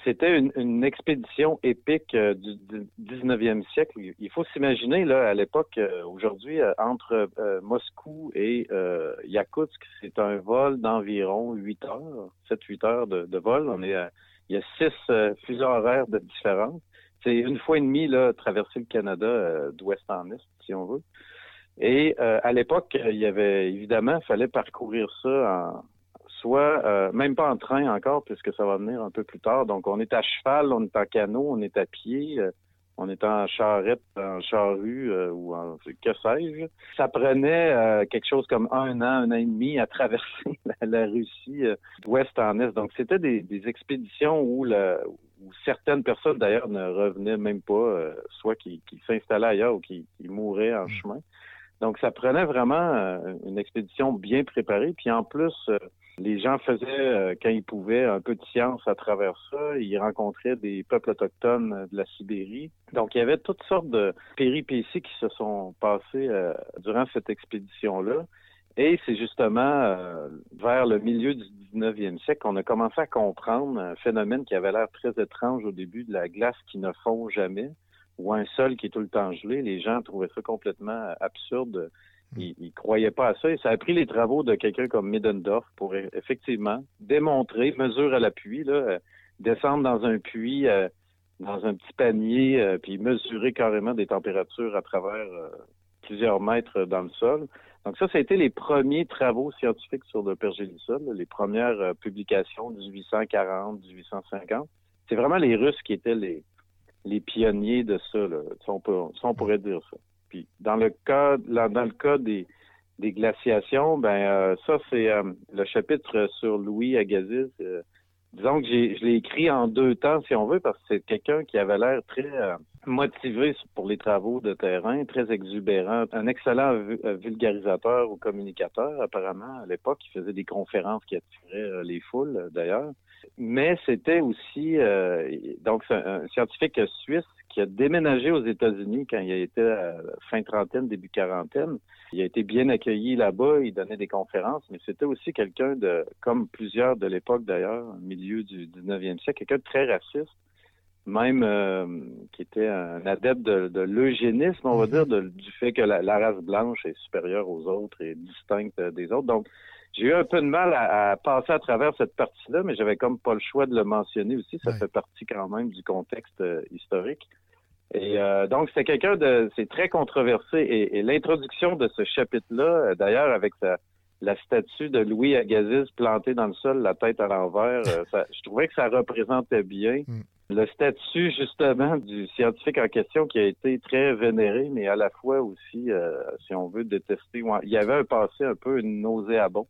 c'était une, une expédition épique euh, du, du 19e siècle. Il faut s'imaginer, là, à l'époque, euh, aujourd'hui, euh, entre euh, Moscou et Yakoutsk, c'est un vol d'environ 8 heures, 7-8 heures de, de vol. On est à- il y a six euh, fuseaux horaires de différence. C'est une fois et demie, là, traverser le Canada d'ouest en est, si on veut. Et à l'époque, il y avait évidemment, fallait parcourir ça en soit euh, même pas en train encore, puisque ça va venir un peu plus tard. Donc on est à cheval, on est en canot, on est à pied, euh, on est en charrette, en charrue euh, ou en que sais-je. Ça prenait quelque chose comme un an, un an et demi à traverser la, la Russie d'ouest en est. Donc c'était des, des expéditions où, la, où certaines personnes d'ailleurs ne revenaient même pas, soit qui, qui s'installaient ailleurs ou qui, qui mouraient en chemin. Donc, ça prenait vraiment euh, une expédition bien préparée. Puis en plus, euh, les gens faisaient, euh, quand ils pouvaient, un peu de science à travers ça. Ils rencontraient des peuples autochtones euh, de la Sibérie. Donc, il y avait toutes sortes de péripéties qui se sont passées euh, durant cette expédition-là. Et c'est justement vers le milieu du 19e siècle qu'on a commencé à comprendre un phénomène qui avait l'air très étrange au début de la glace qui ne fond jamais ou un sol qui est tout le temps gelé. Les gens trouvaient ça complètement absurde. Ils, ils croyaient pas à ça. Et ça a pris les travaux de quelqu'un comme Middendorf pour e- effectivement démontrer, mesure à l'appui, là, euh, descendre dans un puits, euh, dans un petit panier, euh, puis mesurer carrément des températures à travers plusieurs mètres dans le sol. Donc ça, ça a été les premiers travaux scientifiques sur le pergélisol, les premières publications 1840, 1850. C'est vraiment les Russes qui étaient les, les pionniers de ça, là. Ça, on, peut, ça, on pourrait dire ça. Dans le cas, dans le cas des, glaciations, ben euh, ça, c'est euh, le chapitre sur Louis Agassiz. Euh, disons que j'ai, je l'ai écrit en deux temps, si on veut, parce que c'est quelqu'un qui avait l'air très motivé pour les travaux de terrain, très exubérant, un excellent vu- vulgarisateur ou communicateur, apparemment, à l'époque. Il faisait des conférences qui attiraient les foules, d'ailleurs. Mais c'était aussi, donc, un scientifique suisse qui a déménagé aux États-Unis quand il a été à fin trentaine, début quarantaine. Il a été bien accueilli là-bas, il donnait des conférences, mais c'était aussi quelqu'un de, comme plusieurs de l'époque d'ailleurs, au milieu du 19e siècle, quelqu'un de très raciste, même euh, qui était un adepte de, de l'eugénisme, on va dire, de- du fait que la, la race blanche est supérieure aux autres et distincte des autres. Donc, j'ai eu un peu de mal à, à passer à travers cette partie-là, mais j'avais comme pas le choix de le mentionner aussi. Ça fait partie quand même du contexte euh, historique. Et euh, donc, c'est quelqu'un de... C'est très controversé. Et, et l'introduction de ce chapitre-là, euh, d'ailleurs, avec sa, la statue de Louis Agassiz plantée dans le sol, la tête à l'envers, euh, je trouvais que ça représentait bien le statut, justement, du scientifique en question qui a été très vénéré, mais à la fois aussi, euh, si on veut, détesté. Il y avait un passé un peu nauséabond.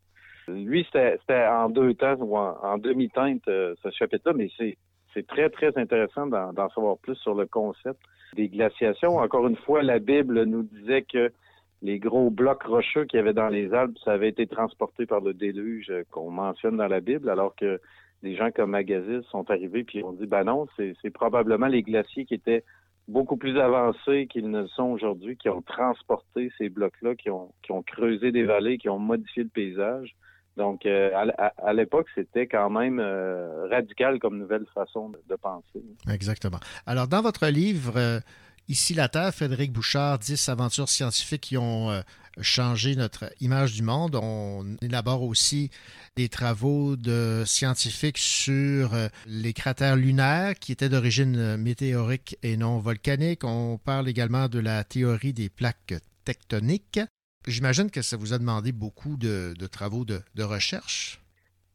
Lui, c'était c'était en deux temps ou en, en demi-teinte, euh, ce chapitre-là, mais c'est c'est très, très intéressant d'en savoir plus sur le concept des glaciations. Encore une fois, la Bible nous disait que les gros blocs rocheux qu'il y avait dans les Alpes, ça avait été transporté par le déluge qu'on mentionne dans la Bible, alors que des gens comme Agassiz sont arrivés puis ont dit, ben non, c'est probablement les glaciers qui étaient beaucoup plus avancés qu'ils ne le sont aujourd'hui, qui ont transporté ces blocs-là, qui ont creusé des vallées, qui ont modifié le paysage. Donc, euh, à, à- l'époque, c'était quand même euh, radical comme nouvelle façon de, penser. Exactement. Alors, dans votre livre, euh, Ici la Terre, Frédéric Bouchard, 10 aventures scientifiques qui ont changé notre image du monde. On élabore aussi des travaux de scientifiques sur les cratères lunaires qui étaient d'origine météorique et non volcanique. On parle également de la théorie des plaques tectoniques. J'imagine que ça vous a demandé beaucoup de, de travaux de, de recherche.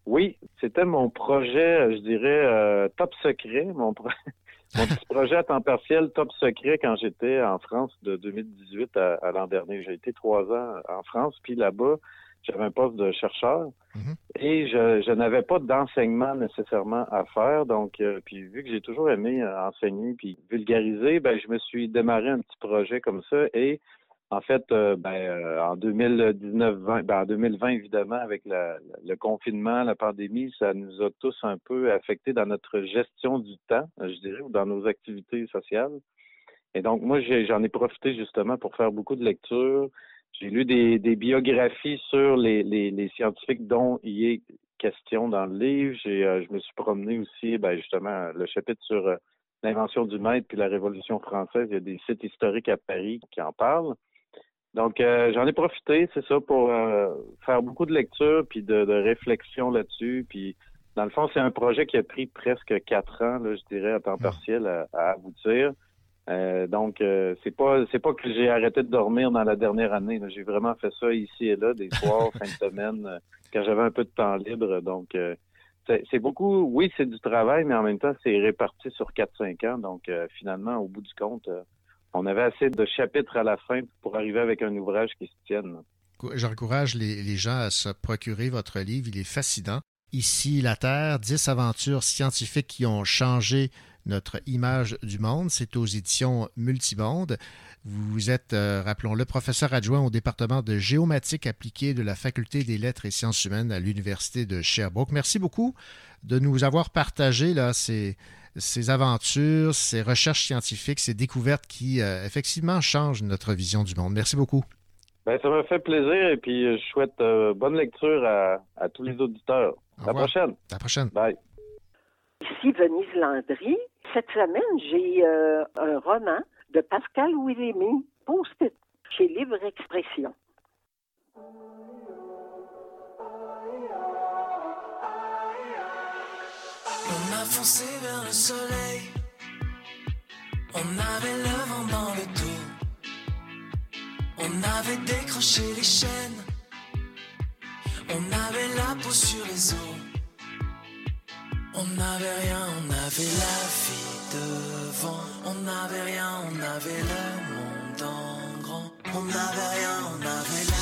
Oui, c'était mon projet, je dirais, euh, top secret, mon, pro- mon petit projet à temps partiel top secret quand j'étais en France de 2018 à, à l'an dernier. J'ai été trois ans en France, puis là-bas, j'avais un poste de chercheur et je, je n'avais pas d'enseignement nécessairement à faire. Donc, euh, puis vu que j'ai toujours aimé euh, enseigner puis vulgariser, ben je me suis démarré un petit projet comme ça et en fait, euh, ben, euh, en 2019-20, ben, en 2020, évidemment, avec le confinement, la pandémie, ça nous a tous un peu affectés dans notre gestion du temps, je dirais, ou dans nos activités sociales. Et donc, moi, j'en ai profité justement pour faire beaucoup de lectures. J'ai lu des, biographies sur les scientifiques dont il est question dans le livre. J'ai, euh, je me suis promené aussi, ben, justement, le chapitre sur euh, l'invention du maître puis la Révolution française. Il y a des sites historiques à Paris qui en parlent. Donc, euh, j'en ai profité, c'est ça, pour euh, faire beaucoup de lectures puis de, de réflexion là-dessus. Puis, dans le fond, c'est un projet qui a pris presque quatre ans, là, je dirais, à temps partiel à, à aboutir. Euh, donc, euh, c'est pas c'est pas que j'ai arrêté de dormir dans la dernière année. J'ai vraiment fait ça ici et là, des soirs, fin de semaine, euh, quand j'avais un peu de temps libre. Donc, euh, c'est c'est beaucoup, oui, c'est du travail, mais en même temps, c'est réparti sur 4-5 ans. Donc, euh, finalement, au bout du compte, euh, on avait assez de chapitres à la fin pour arriver avec un ouvrage qui se tienne. J'encourage les, gens à se procurer votre livre. Il est fascinant. Ici, la Terre, 10 aventures scientifiques qui ont changé notre image du monde. C'est aux éditions Multimonde. Vous êtes, euh, rappelons-le, professeur adjoint au département de géomatique appliquée de la Faculté des lettres et sciences humaines à l'Université de Sherbrooke. Merci beaucoup de nous avoir partagé là, ces, ces aventures, ces recherches scientifiques, ces découvertes qui, euh, effectivement, changent notre vision du monde. Merci beaucoup. Ben, ça m'a fait plaisir et puis euh, je souhaite euh, bonne lecture à, à tous les auditeurs. À la prochaine. À la prochaine. Bye. Ici Venise Landry. Cette semaine, j'ai euh, un roman de Pascal Willémy, Post-it, chez Libre Expression. Foncé vers le soleil. On avait le vent dans le dos. On avait décroché les chaînes. On avait la peau sur les os. On n'avait rien, on avait la vie devant. On n'avait rien, on avait le monde en grand. On n'avait rien, on avait la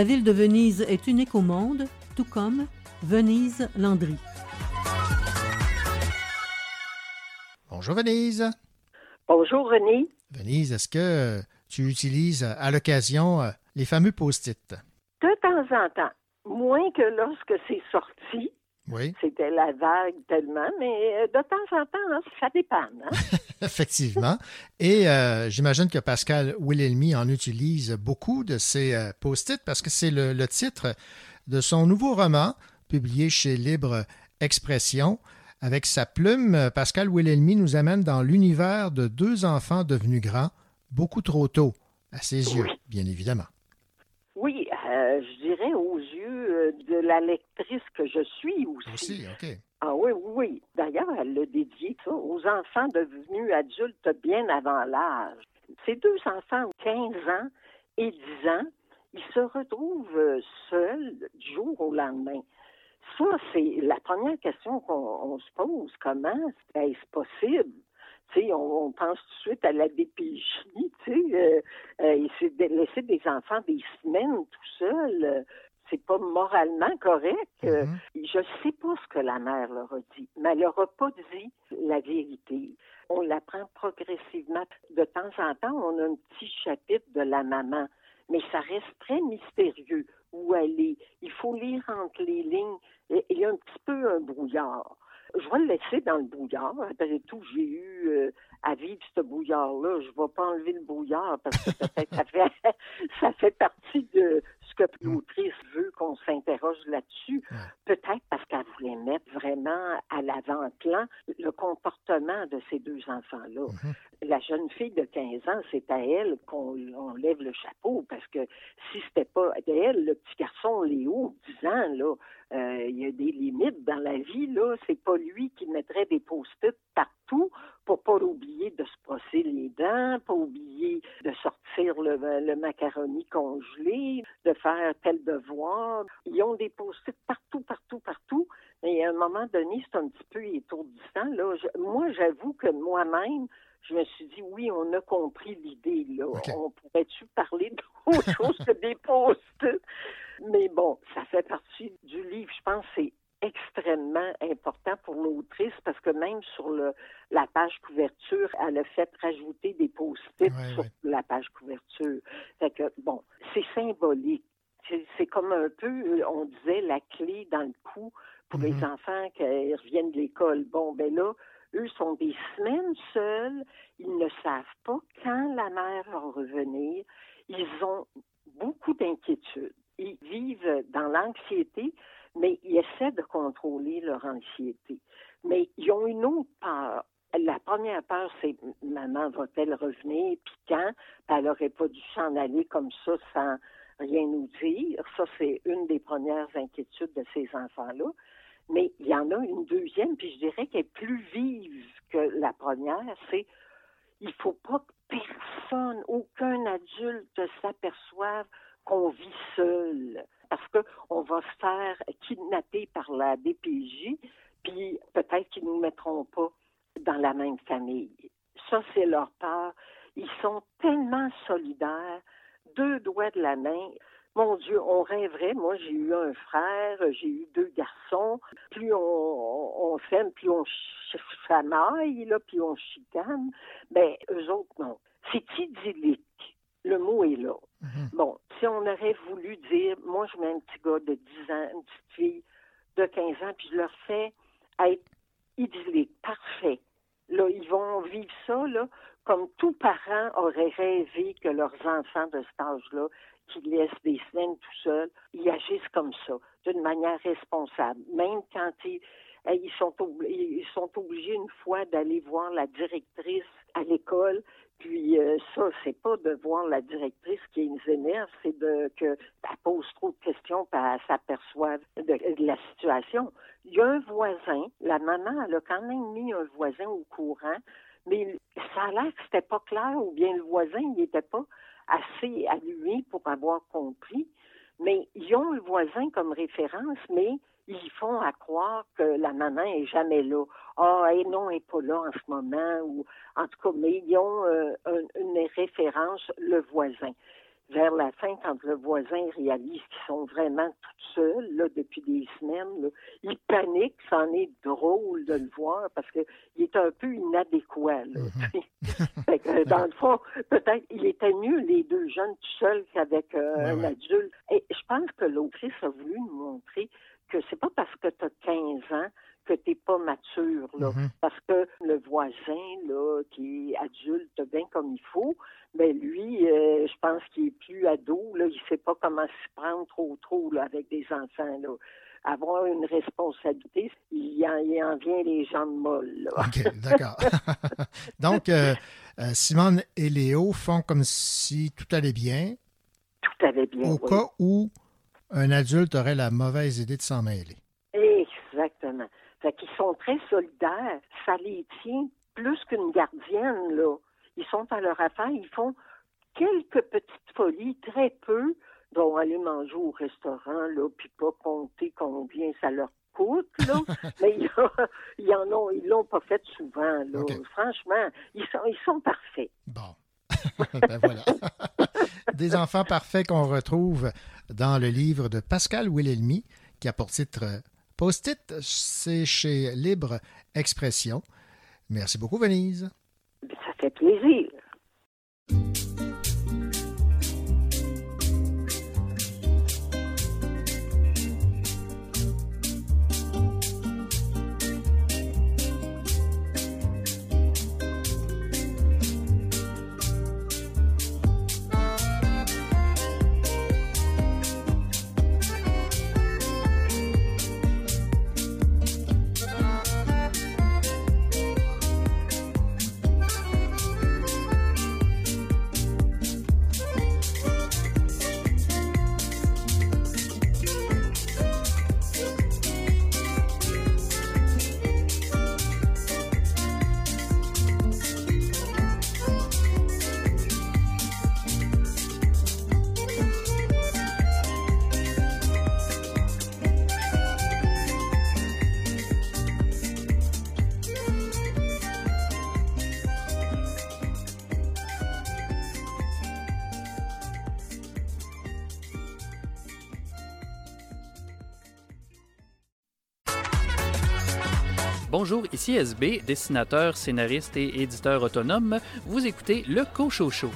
La ville de Venise est unique au monde, tout comme Venise Landry. Bonjour Venise. Bonjour René. Venise, est-ce que tu utilises à l'occasion euh, les fameux post-it? De temps en temps, moins que lorsque c'est sorti. Oui. C'était la vague tellement, mais euh, de temps en temps, hein, ça dépend. hein. Effectivement. Et euh, j'imagine que Pascal Willelmy en utilise beaucoup de ces euh, post-it parce que c'est le, le titre de son nouveau roman publié chez Libre Expression. Avec sa plume, Pascal Willelmy nous amène dans l'univers de deux enfants devenus grands beaucoup trop tôt, à ses yeux, bien évidemment. Oui, euh, je dirais aux yeux de la lectrice que je suis aussi. Aussi, OK. Ah oui, oui, oui. D'ailleurs, elle l'a dédié ça aux enfants devenus adultes bien avant l'âge. Ces deux enfants, 15 ans et 10 ans, ils se retrouvent seuls du jour au lendemain. Ça, c'est la première question qu'on on se pose. Comment est-ce possible? On, on pense tout de suite à la DPJ, tu sais, euh, euh, laisser des enfants des semaines tout seuls, euh, c'est pas moralement correct. Euh, Je sais pas ce que la mère leur a dit, mais elle leur a pas dit la vérité. On l'apprend progressivement. De temps en temps, on a un petit chapitre de la maman, mais ça reste très mystérieux où elle est. Il faut lire entre les lignes. Et- Il y a un petit peu un brouillard. Je vais le laisser dans le brouillard. Après tout, j'ai eu euh, à vivre ce brouillard-là. Je ne vais pas enlever le brouillard parce que ça fait, ça fait partie de que l'autrice veut qu'on s'interroge là-dessus. Peut-être parce qu'elle voulait mettre vraiment à l'avant-plan le comportement de ces deux enfants-là. La jeune fille de 15 ans, c'est à elle qu'on on lève le chapeau parce que si c'était pas d'elle, le petit garçon Léo, 10 ans, là, euh, il y a des limites dans la vie, là. C'est pas lui qui mettrait des post-it partout pour pas oublier de se brosser les dents, pas oublier de sortir le, macaroni congelé, de faire tel devoir. Ils ont des post-it partout, partout, partout. Et à un moment donné, c'est un petit peu étourdissant. Là. Moi, j'avoue que moi-même, je me suis dit, oui, on a compris l'idée. là. On pourrait-tu parler d'autre chose que des post-it? Mais bon, ça fait partie du livre. Je pense que c'est extrêmement important pour l'autrice parce que même sur le, la page couverture, elle a fait rajouter des post-it sur la page couverture. Fait que, bon, c'est symbolique. C'est- comme un peu, on disait, la clé dans le cou pour les enfants qui reviennent de l'école. Bon, ben là, eux sont des semaines seuls. Ils ne savent pas quand la mère va revenir. Ils ont beaucoup d'inquiétudes. Ils vivent dans l'anxiété, mais ils essaient de contrôler leur anxiété. Mais ils ont une autre peur. La première peur, c'est maman va-t-elle revenir, puis quand? Puis elle n'aurait pas dû s'en aller comme ça sans rien nous dire. Ça, c'est une des premières inquiétudes de ces enfants-là. Mais il y en a une deuxième, puis je dirais qu'elle est plus vive que la première, c'est il faut pas que personne, aucun adulte s'aperçoive qu'on vit seul. Parce qu'on va se faire kidnapper par la DPJ, puis peut-être qu'ils ne nous mettront pas dans la même famille. Ça, c'est leur peur. Ils sont tellement solidaires, deux doigts de la main. Mon Dieu, on rêverait. Moi, j'ai eu un frère, j'ai eu deux garçons. Plus on, on, on s'aime, plus on là, puis on chicane. Ben, eux autres, non. C'est idyllique. Le mot est là. Bon, si on aurait voulu dire, moi, je mets un petit gars de 10 ans, une petite fille de 15 ans, puis je leur fais être idyllique, parfait. Là, ils vont vivre ça, là, comme tout parent aurait rêvé que leurs enfants de cet âge-là, qui laissent des semaines tout seuls, ils agissent comme ça, d'une manière responsable. Même quand ils, eh, ils, sont, obligés une fois d'aller voir la directrice à l'école, puis euh, ça, c'est pas de voir la directrice qui les énerve, c'est de que elle pose trop de questions, puis elle s'aperçoive de, la situation. Il y a un voisin, la maman, elle a quand même mis un voisin au courant, mais ça a l'air que c'était pas clair, ou bien le voisin, il n'était pas assez allumé pour avoir compris. Mais ils ont le voisin comme référence, mais ils font à croire que la maman est jamais là. Ah, et non, elle n'est pas là en ce moment. Ou, en tout cas, mais ils ont euh, un- une référence, le voisin. Vers la fin, quand le voisin réalise qu'ils sont vraiment tout seuls là, depuis des semaines, là, il panique. C'en est drôle de le voir parce qu'il est un peu inadéquat. Là. Fait que, dans le fond, peut-être il était mieux les deux jeunes tout seuls qu'avec euh, un adulte. Et je pense que l'autrice a voulu nous montrer que c'est pas parce que tu as 15 ans que tu n'es pas mature. Là. Parce que le voisin, là, qui est adulte bien comme il faut, ben lui, euh, je pense qu'il est plus ado, là, il sait pas comment s'y prendre trop trop là, avec des enfants. Là. Avoir une responsabilité, il en, il en vient les jambes molles. Là. OK, d'accord. Donc, euh, euh, Simone et Léo font comme si tout allait bien, Tout allait bien. au oui. cas où un adulte aurait la mauvaise idée de s'en mêler. Exactement. Fait qu'ils sont très solidaires. Ça les tient plus qu'une gardienne, là. Ils sont à leur affaire. Ils font quelques petites folies, très peu, dont aller manger au restaurant, là, puis pas compter combien ça leur coûte, là. Mais ils en ont, ils l'ont pas fait souvent, là. Franchement, ils sont, ils sont parfaits. Ben voilà. Des enfants parfaits qu'on retrouve dans le livre de Pascal Wilhelmy, qui a pour titre euh, Post-it. C'est chez Libre Expression. Merci beaucoup, Venise. Ça fait plaisir. Bonjour, ici SB, dessinateur, scénariste et éditeur autonome. Vous écoutez Le Cocho Show.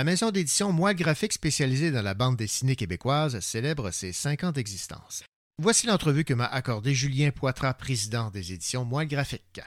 La maison d'édition Moi Graphique spécialisée dans la bande dessinée québécoise célèbre ses cinq ans d'existence. Voici l'entrevue que m'a accordé Julien Poitras, président des éditions Moi Graphique.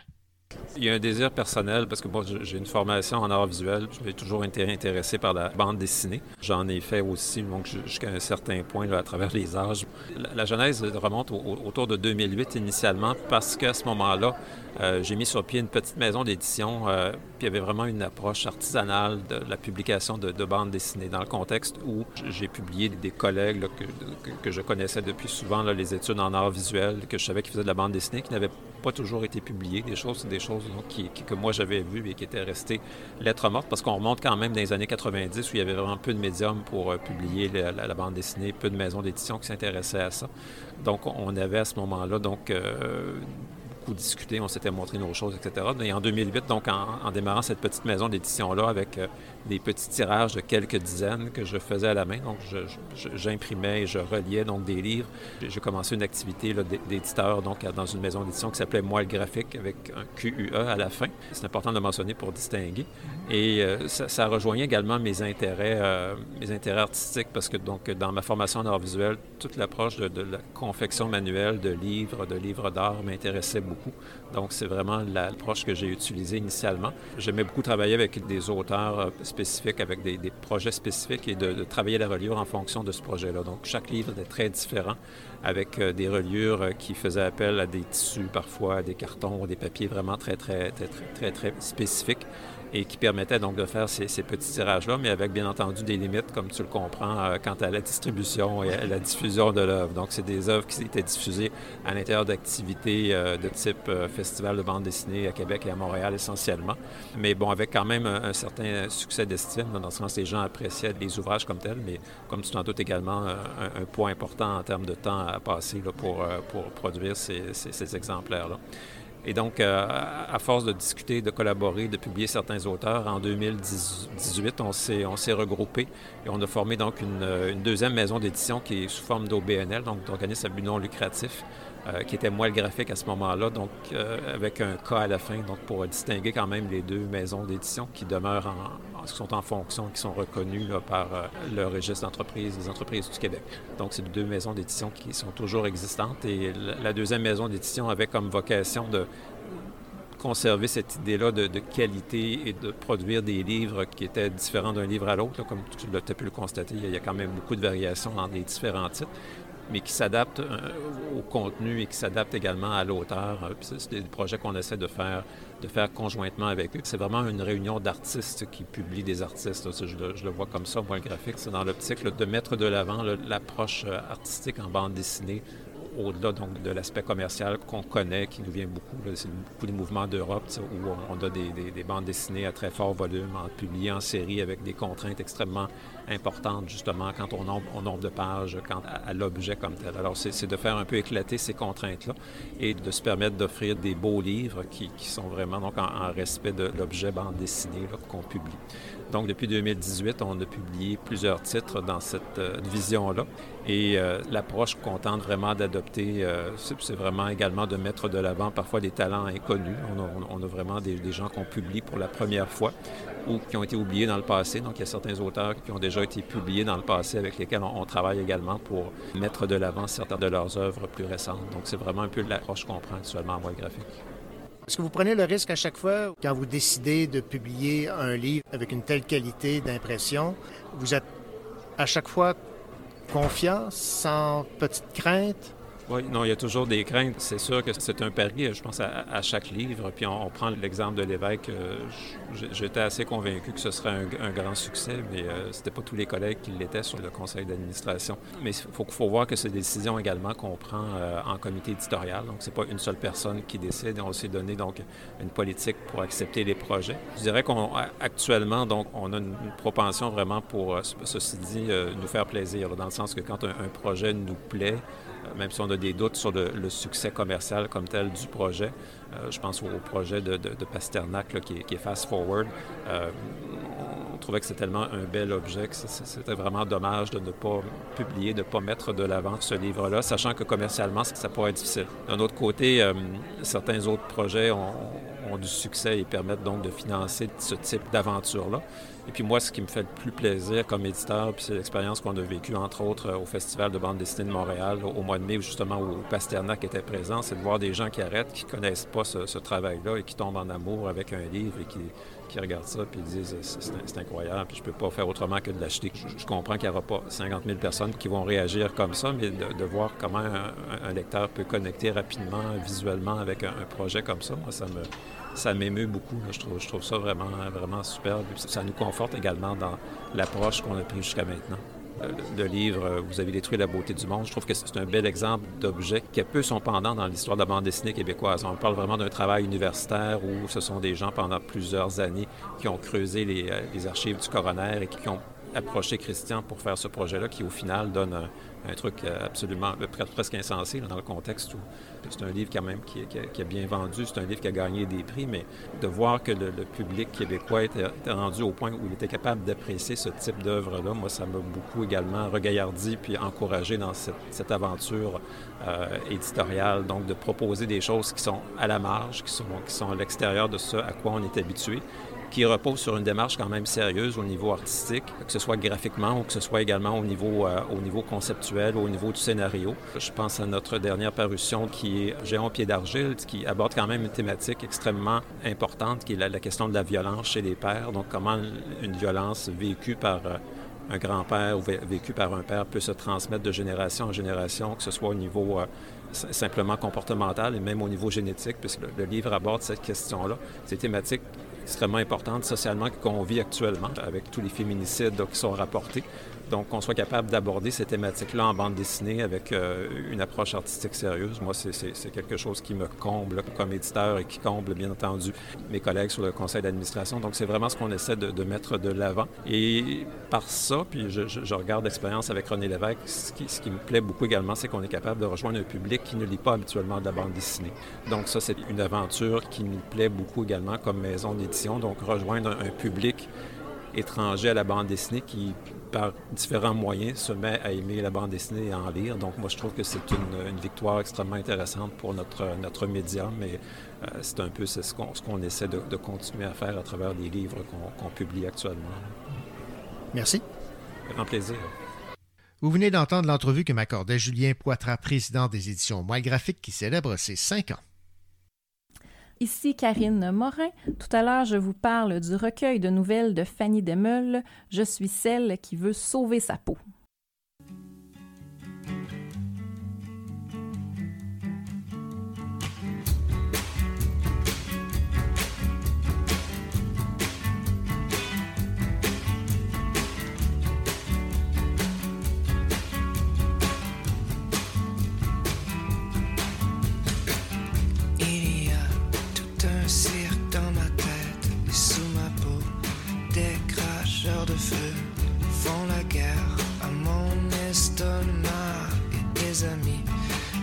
Il y a un désir personnel parce que moi, j'ai une formation en art visuel. Suis toujours été intéressé par la bande dessinée. J'en ai fait aussi donc, jusqu'à un certain point à travers les âges. La, genèse remonte au, autour de 2008 initialement parce qu'à ce moment-là, euh, j'ai mis sur pied une petite maison d'édition. Euh, il y avait vraiment une approche artisanale de la publication de, de bandes dessinées dans le contexte où j'ai publié des collègues que, que, je connaissais depuis souvent, les études en art visuel, que je savais qu'ils faisaient de la bande dessinée, qui n'avaient pas toujours été publiées. Des choses, des choses donc, qui, qui, que moi j'avais vues et qui étaient restées lettres mortes parce qu'on remonte quand même dans les années 90 où il y avait vraiment peu de médiums pour euh, publier la, bande dessinée, peu de maisons d'édition qui s'intéressaient à ça. Donc on avait à ce moment-là donc euh, beaucoup on s'était montré nos choses, etc. Et en 2008, donc en, en démarrant cette petite maison d'édition-là avec euh, des petits tirages de quelques dizaines que je faisais à la main, donc j'imprimais et je reliais donc des livres. J'ai commencé une activité d'éditeur donc dans une maison d'édition qui s'appelait Moi le graphique avec un QUE à la fin. C'est important de le mentionner pour distinguer. Et euh, ça, ça, rejoignait également mes intérêts, euh, mes intérêts artistiques parce que donc dans ma formation en art visuel, toute l'approche de, de, la confection manuelle de livres, de livres d'art m'intéressait beaucoup beaucoup. Donc, c'est vraiment l'approche que j'ai utilisée initialement. J'aimais beaucoup travailler avec des auteurs euh, spécifiques, avec des, projets spécifiques et de, travailler la reliure en fonction de ce projet-là. Donc, chaque livre était très différent, avec euh, des reliures euh, qui faisaient appel à des tissus parfois, à des cartons, des papiers vraiment très, très, très, très, très, très spécifiques et qui permettait donc de faire ces, petits tirages-là, mais avec bien entendu des limites, comme tu le comprends, euh, quant à la distribution et la diffusion de l'œuvre. Donc, c'est des œuvres qui étaient diffusées à l'intérieur d'activités euh, de type euh, festival de bande dessinée à Québec et à Montréal essentiellement, mais bon, avec quand même un, certain succès d'estime, dans le sens les gens appréciaient les ouvrages comme tels, mais comme tu t'en doutes également, un, un, point important en termes de temps à passer pour, pour produire ces exemplaires-là. Et donc, euh, à force de discuter, de collaborer, de publier certains auteurs, en 2018, on s'est, regroupé et on a formé donc une, une deuxième maison d'édition qui est sous forme d'OBNL, donc d'organisme à but non lucratif, euh, qui était moins le graphique à ce moment-là, donc euh, avec un cas à la fin, donc pour distinguer quand même les deux maisons d'édition qui demeurent en, qui sont en fonction, qui sont reconnues par euh, le registre d'entreprise des entreprises du Québec. Donc, c'est deux maisons d'édition qui sont toujours existantes et la deuxième maison d'édition avait comme vocation de conserver cette idée-là de, de, qualité et de produire des livres qui étaient différents d'un livre à l'autre. Comme tu l'as pu le constater, il y a quand même beaucoup de variations dans les différents titres mais qui s'adaptent euh, au contenu et qui s'adaptent également à l'auteur. Euh, c'est des projets qu'on essaie de faire, de faire conjointement avec eux. C'est vraiment une réunion d'artistes qui publient des artistes. Je le, vois comme ça, moi, le graphique. C'est dans l'optique de mettre de l'avant l'approche euh, artistique en bande dessinée au-delà de l'aspect commercial qu'on connaît, qui nous vient beaucoup. C'est beaucoup des mouvements d'Europe où on, a des, des, des, bandes dessinées à très fort volume, publiées en série avec des contraintes extrêmement importantes, justement, quant au nombre, au nombre de pages, quant à, l'objet comme tel. Alors, c'est de faire un peu éclater ces contraintes-là et de se permettre d'offrir des beaux livres qui, qui, sont vraiment donc en respect de l'objet bande dessinée qu'on publie. Donc, depuis 2018, on a publié plusieurs titres dans cette euh, vision-là. Et euh, l'approche qu'on tente vraiment d'adopter, euh, c'est vraiment également de mettre de l'avant parfois des talents inconnus. On a, vraiment des, des, gens qu'on publie pour la première fois ou qui ont été oubliés dans le passé. Donc, il y a certains auteurs qui ont déjà été publiés dans le passé avec lesquels on, on travaille également pour mettre de l'avant certaines de leurs œuvres plus récentes. Donc, c'est vraiment un peu l'approche qu'on prend actuellement en voie graphique. Est-ce que vous prenez le risque à chaque fois, quand vous décidez de publier un livre avec une telle qualité d'impression, vous êtes à chaque fois confiant, sans petite crainte? Oui, non, il y a toujours des craintes. C'est sûr que c'est un pari, je pense, à, chaque livre. Puis on, prend l'exemple de l'évêque. Euh, J'étais assez convaincu que ce serait un, grand succès, mais euh, c'était pas tous les collègues qui l'étaient sur le conseil d'administration. Mais il faut, faut voir que c'est des décisions également qu'on prend euh, en comité éditorial. Donc, c'est pas une seule personne qui décide. On s'est donné donc une politique pour accepter les projets. Je dirais qu'actuellement, donc, on a une, propension vraiment pour, ceci dit, nous faire plaisir, dans le sens que quand un projet nous plaît, même si on a des doutes sur le, succès commercial comme tel du projet. Euh, je pense au, projet de, de, Pasternak qui, est, Fast Forward. Euh, on trouvait que c'était tellement un bel objet que c'était vraiment dommage de ne pas publier, de ne pas mettre de l'avant ce livre-là, sachant que commercialement, ça pourrait être difficile. D'un autre côté, euh, certains autres projets ont du succès et permettent donc de financer ce type d'aventure-là. Et puis moi, ce qui me fait le plus plaisir comme éditeur, puis c'est l'expérience qu'on a vécue, entre autres, au Festival de bande dessinée de Montréal, au mois de mai, justement, où Pasternak était présent, c'est de voir des gens qui arrêtent, qui ne connaissent pas ce, travail-là et qui tombent en amour avec un livre et qui, regardent ça puis disent c'est incroyable, puis je peux pas faire autrement que de l'acheter. Je, comprends qu'il n'y aura pas 50 000 personnes qui vont réagir comme ça, mais de, voir comment un, lecteur peut connecter rapidement, visuellement avec un projet comme ça, moi, ça me ça m'émeut beaucoup. Je trouve, ça vraiment, vraiment superbe. Ça nous conforte également dans l'approche qu'on a prise jusqu'à maintenant. Le livre Vous avez détruit la beauté du monde, je trouve que c'est un bel exemple d'objet qui a peu son pendant dans l'histoire de la bande dessinée québécoise. On parle vraiment d'un travail universitaire où ce sont des gens pendant plusieurs années qui ont creusé les, les archives du coroner et qui ont approché Christian pour faire ce projet-là qui, au final, donne un, truc absolument presque insensé dans le contexte où c'est un livre quand même qui, a bien vendu, c'est un livre qui a gagné des prix, mais de voir que le, public québécois était, rendu au point où il était capable d'apprécier ce type d'œuvre-là, moi, ça m'a beaucoup également regaillardi puis encouragé dans cette, cette aventure euh, éditoriale, donc de proposer des choses qui sont à la marge, qui sont, qui sont à l'extérieur de ce à quoi on est habitué, qui repose sur une démarche quand même sérieuse au niveau artistique, que ce soit graphiquement ou que ce soit également au niveau, euh, au conceptuel, au niveau du scénario. Je pense à notre dernière parution qui est Géant pied d'argile, qui aborde quand même une thématique extrêmement importante, qui est la, question de la violence chez les pères. Donc, comment une violence vécue par euh, un grand-père ou vé- vécue par un père peut se transmettre de génération en génération, que ce soit au niveau euh, simplement comportemental et même au niveau génétique, puisque le, livre aborde cette question-là. Ces thématiques extrêmement importantes socialement qu'on vit actuellement, avec tous les féminicides qui sont rapportés. Donc, qu'on soit capable d'aborder ces thématiques-là en bande dessinée avec euh, une approche artistique sérieuse, moi, c'est- quelque chose qui me comble comme éditeur et qui comble, bien entendu, mes collègues sur le conseil d'administration. Donc, c'est vraiment ce qu'on essaie de, mettre de l'avant. Et par ça, puis je, regarde l'expérience avec René Lévesque, ce qui, ce qui me plaît beaucoup également, c'est qu'on est capable de rejoindre un public qui ne lit pas habituellement de la bande dessinée. Donc, ça, c'est une aventure qui nous plaît beaucoup également comme maison d'édition. Donc, rejoindre un public étranger à la bande dessinée qui, par différents moyens, se met à aimer la bande dessinée et à en lire. Donc, moi, je trouve que c'est une, une victoire extrêmement intéressante pour notre, notre médium. Mais euh, c'est un peu c'est ce qu'on ce qu'on essaie de, de continuer à faire à travers les livres qu'on publie actuellement. Merci. Grand plaisir. Vous venez d'entendre l'entrevue que m'accordait Julien Poitras, président des éditions Moelle Graphique, qui célèbre ses cinq ans. Ici Karine Morin. Tout à l'heure, je vous parle du recueil de nouvelles de Fanny Demeule. Je suis celle qui veut sauver sa peau.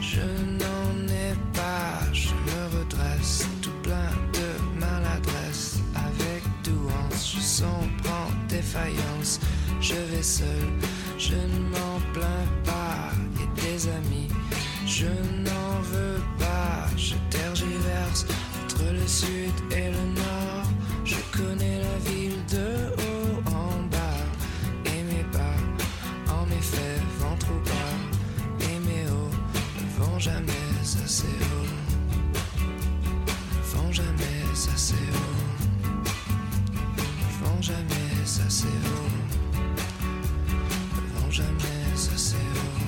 Je n'en ai pas, je me redresse tout plein de maladresse. Avec douance, je sombre en défaillance. Je vais seul, je ne m'en plains pas. Et des amis, je n'en veux pas. Je tergiverse entre le sud et le nord. Je connais la ville jamais assez haut. Vont jamais assez haut. Vont jamais assez haut. Vont jamais assez haut.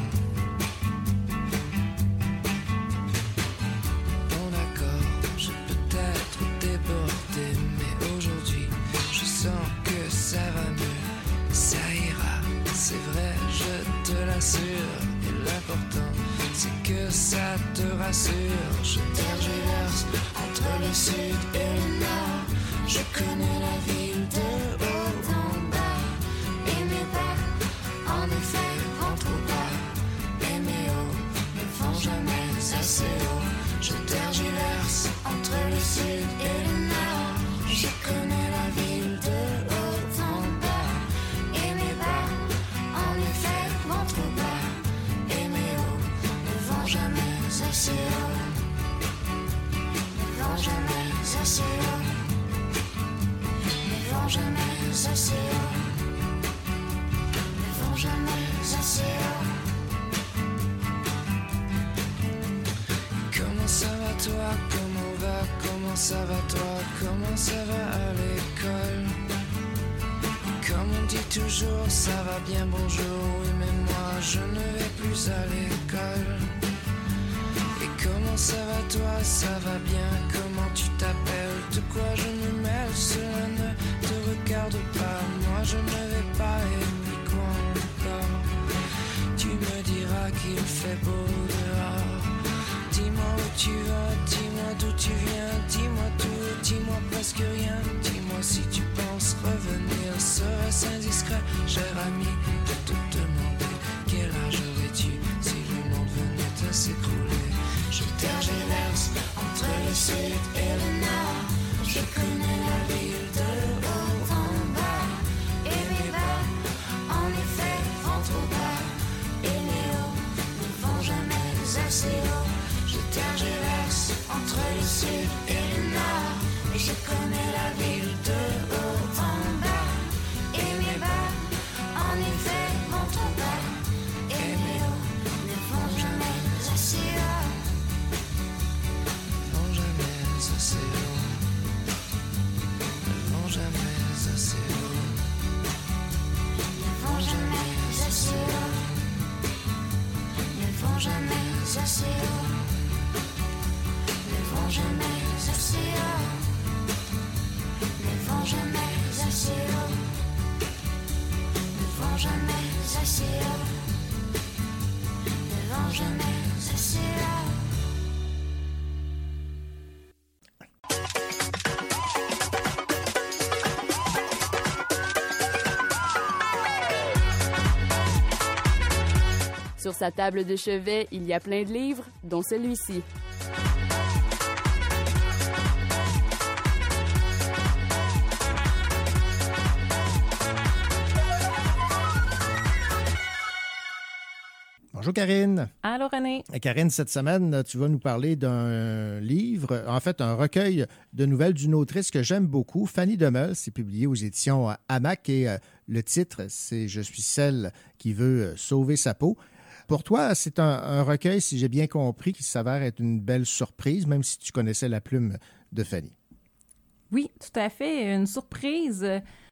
Bon d'accord, je peux être débordé, mais aujourd'hui je sens que ça va mieux, ça ira, c'est vrai, je te l'assure. Et l'important c'est que ça te rassure. Je tergiverse entre le sud et le nord. Je connais la ville de haut en bas. Et bas, en effet, vont trop bas. Et mes ne vont jamais assez haut. Je tergiverse entre le sud et le nord. Ne vont jamais assez. Ne vont jamais assez. Comment ça va toi Comment va Comment ça va toi Comment ça va à l'école Comme on dit toujours, ça va bien, bonjour, oui, mais moi je ne vais plus à l'école. Comment ça va toi? Ça va bien, comment tu t'appelles? De quoi je me mêle? Cela ne te regarde pas, moi je ne vais pas, et quoi encore. Tu me diras qu'il fait beau dehors. Dis-moi où tu vas, dis-moi d'où tu viens, dis-moi tout, dis-moi presque rien. Dis-moi si tu penses revenir, serait-ce indiscret, cher ami, sud et le nord, je connais la ville de haut en bas, et mes bas, en effet, vont trop bas, et mes hauts ne vont jamais assez haut. Je tergiverse entre le sud et le nord, et je connais la ville sa table de chevet, il y a plein de livres, dont celui-ci. Bonjour Karine. Allô René. Et Karine, cette semaine, tu vas nous parler d'un livre, en fait un recueil de nouvelles d'une autrice que j'aime beaucoup, Fanny Demel. C'est publié aux éditions Hamac et euh, le titre, c'est Je suis celle qui veut euh, sauver sa peau. Pour toi, c'est un, recueil, si j'ai bien compris, qui s'avère être une belle surprise, même si tu connaissais la plume de Fanny. Oui, tout à fait. Une surprise.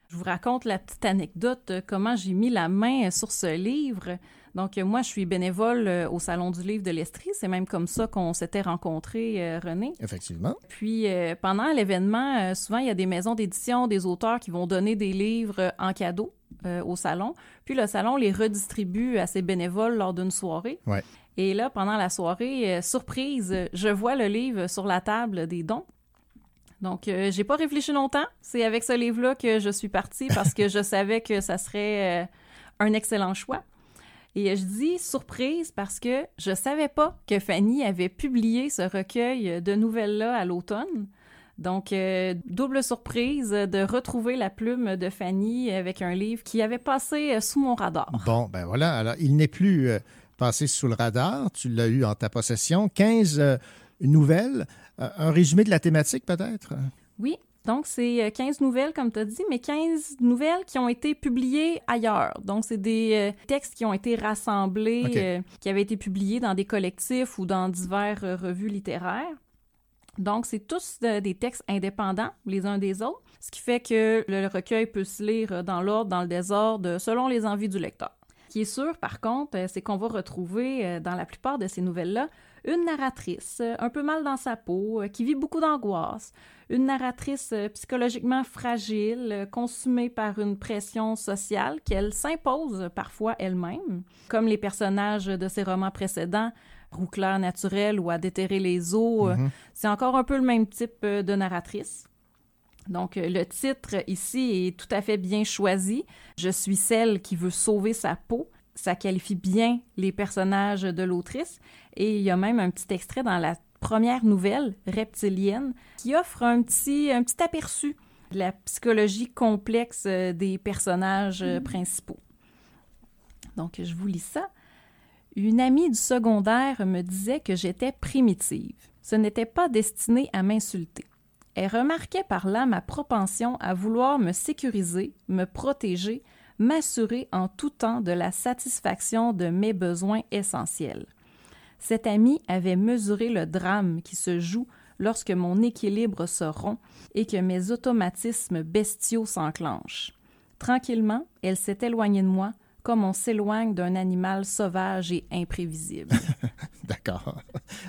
Je vous raconte la petite anecdote, euh, comment j'ai mis la main sur ce livre. Donc, euh, moi, je suis bénévole euh, au Salon du livre de l'Estrie. C'est même comme ça qu'on s'était rencontrés, euh, René. Effectivement. Puis, pendant l'événement, souvent, il y a des maisons d'édition, des auteurs qui vont donner des livres en cadeau au salon. Puis, le salon les redistribue à ses bénévoles lors d'une soirée. Ouais. Et là, pendant la soirée, surprise, je vois le livre sur la table des dons. Donc, euh, j'ai pas réfléchi longtemps. C'est avec ce livre-là que je suis partie parce que je savais que ça serait euh, un excellent choix. Et je dis surprise parce que je savais pas que Fanny avait publié ce recueil de nouvelles-là à l'automne. Donc, euh, double surprise de retrouver la plume de Fanny avec un livre qui avait passé euh, sous mon radar. Bon, ben voilà. Alors, il n'est plus euh, passé sous le radar. Tu l'as eu en ta possession. 15 euh, nouvelles. Un résumé de la thématique, peut-être? Oui, donc c'est euh, 15 nouvelles, comme tu as dit, mais 15 nouvelles qui ont été publiées ailleurs. Donc, c'est des euh, textes qui ont été rassemblés, euh, qui avaient été publiés dans des collectifs ou dans diverses euh, revues littéraires. Donc, c'est tous euh, des textes indépendants les uns des autres, ce qui fait que le recueil peut se lire euh, dans l'ordre, dans le désordre, selon les envies du lecteur. Ce qui est sûr, par contre, euh, c'est qu'on va retrouver euh, dans la plupart de ces nouvelles-là une narratrice euh, un peu mal dans sa peau, euh, qui vit beaucoup d'angoisse, une narratrice euh, psychologiquement fragile, consumée par une pression sociale qu'elle s'impose parfois elle-même, comme les personnages de ses romans précédents, Rouclair naturel ou À déterrer les eaux. Mhm. C'est encore un peu le même type de narratrice. Donc, le titre ici est tout à fait bien choisi. Je suis celle qui veut sauver sa peau. Ça qualifie bien les personnages de l'autrice. Et il y a même un petit extrait dans la première nouvelle, Reptilienne, qui offre un petit, un petit aperçu de la psychologie complexe euh, des personnages euh, principaux. Donc, je vous lis ça. Une amie du secondaire me disait que j'étais primitive. Ce n'était pas destiné à m'insulter. Elle remarquait par là ma propension à vouloir me sécuriser, me protéger, m'assurer en tout temps de la satisfaction de mes besoins essentiels. Cette amie avait mesuré le drame qui se joue lorsque mon équilibre se rompt et que mes automatismes bestiaux s'enclenchent. Tranquillement, elle s'est éloignée de moi comme on s'éloigne d'un animal sauvage et imprévisible. D'accord.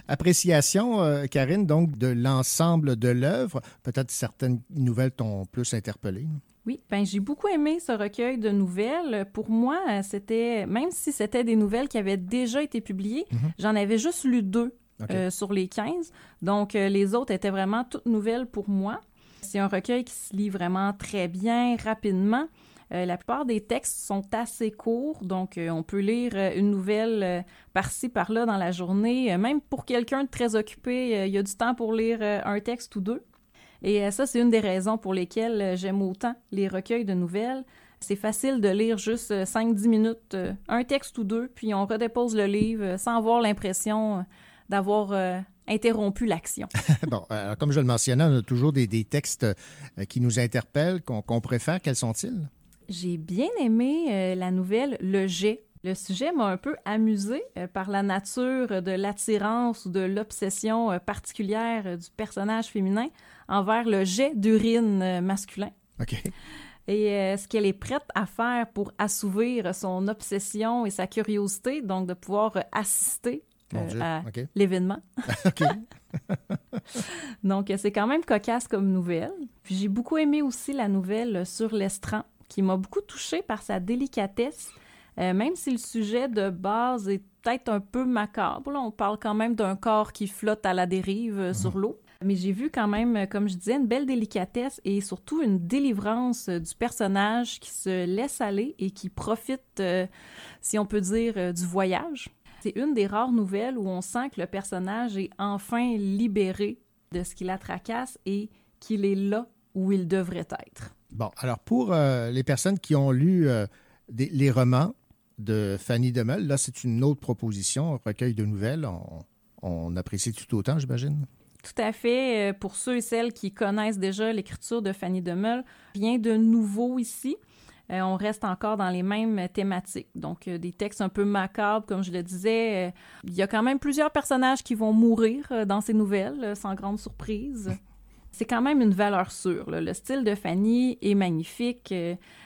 Appréciation, euh, Karine, donc, de l'ensemble de l'œuvre. Peut-être certaines nouvelles t'ont plus interpellé. Oui, ben j'ai beaucoup aimé ce recueil de nouvelles. Pour moi, c'était même si c'était des nouvelles qui avaient déjà été publiées, Mhm. j'en avais juste lu deux euh, sur les 15. Donc euh, les autres étaient vraiment toutes nouvelles pour moi. C'est un recueil qui se lit vraiment très bien, rapidement. Euh, la plupart des textes sont assez courts, donc on peut lire une nouvelle par-ci, par-là dans la journée. Même pour quelqu'un de très occupé, il y a du temps pour lire un texte ou deux. Et euh, ça, c'est une des raisons pour lesquelles euh, j'aime autant les recueils de nouvelles. C'est facile de lire juste euh, 5-10 minutes, euh, un texte ou deux, puis on redépose le livre sans avoir l'impression d'avoir interrompu l'action. bon, alors, comme je le mentionnais, on a toujours des, des textes qui nous interpellent, qu'on préfère. Quels sont-ils? J'ai bien aimé euh, la nouvelle Le jet. Le sujet m'a un peu amusé euh, par la nature de l'attirance ou de l'obsession euh, particulière euh, du personnage féminin envers le jet d'urine masculin. OK. Et ce qu'elle est prête à faire pour assouvir son obsession et sa curiosité, donc de pouvoir assister euh, à OK. l'événement? OK. Donc, c'est quand même cocasse comme nouvelle. Puis j'ai beaucoup aimé aussi la nouvelle sur l'estran, qui m'a beaucoup touchée par sa délicatesse, Euh, même si le sujet de base est peut-être un peu macabre. là, on parle quand même d'un corps qui flotte à la dérive euh, sur l'eau. Mais j'ai vu quand même, euh, comme je disais, une belle délicatesse et surtout une délivrance du personnage qui se laisse aller et qui profite, euh, si on peut dire, du voyage. C'est une des rares nouvelles où on sent que le personnage est enfin libéré de ce qui la tracasse et qu'il est là où il devrait être. Bon, alors pour euh, les personnes qui ont lu euh, des- les romans de Fanny Demel, là, c'est une autre proposition, un recueil de nouvelles. On, on apprécie tout autant, j'imagine. Tout à fait. Euh, Pour ceux et celles qui connaissent déjà l'écriture de Fanny Demeul, rien de nouveau ici. Euh, on reste encore dans les mêmes thématiques. Donc, euh, des textes un peu macabres, comme je le disais. Euh, il y a quand même plusieurs personnages qui vont mourir dans ces nouvelles, sans grande surprise. C'est quand même une valeur sûre. là. Le style de Fanny est magnifique.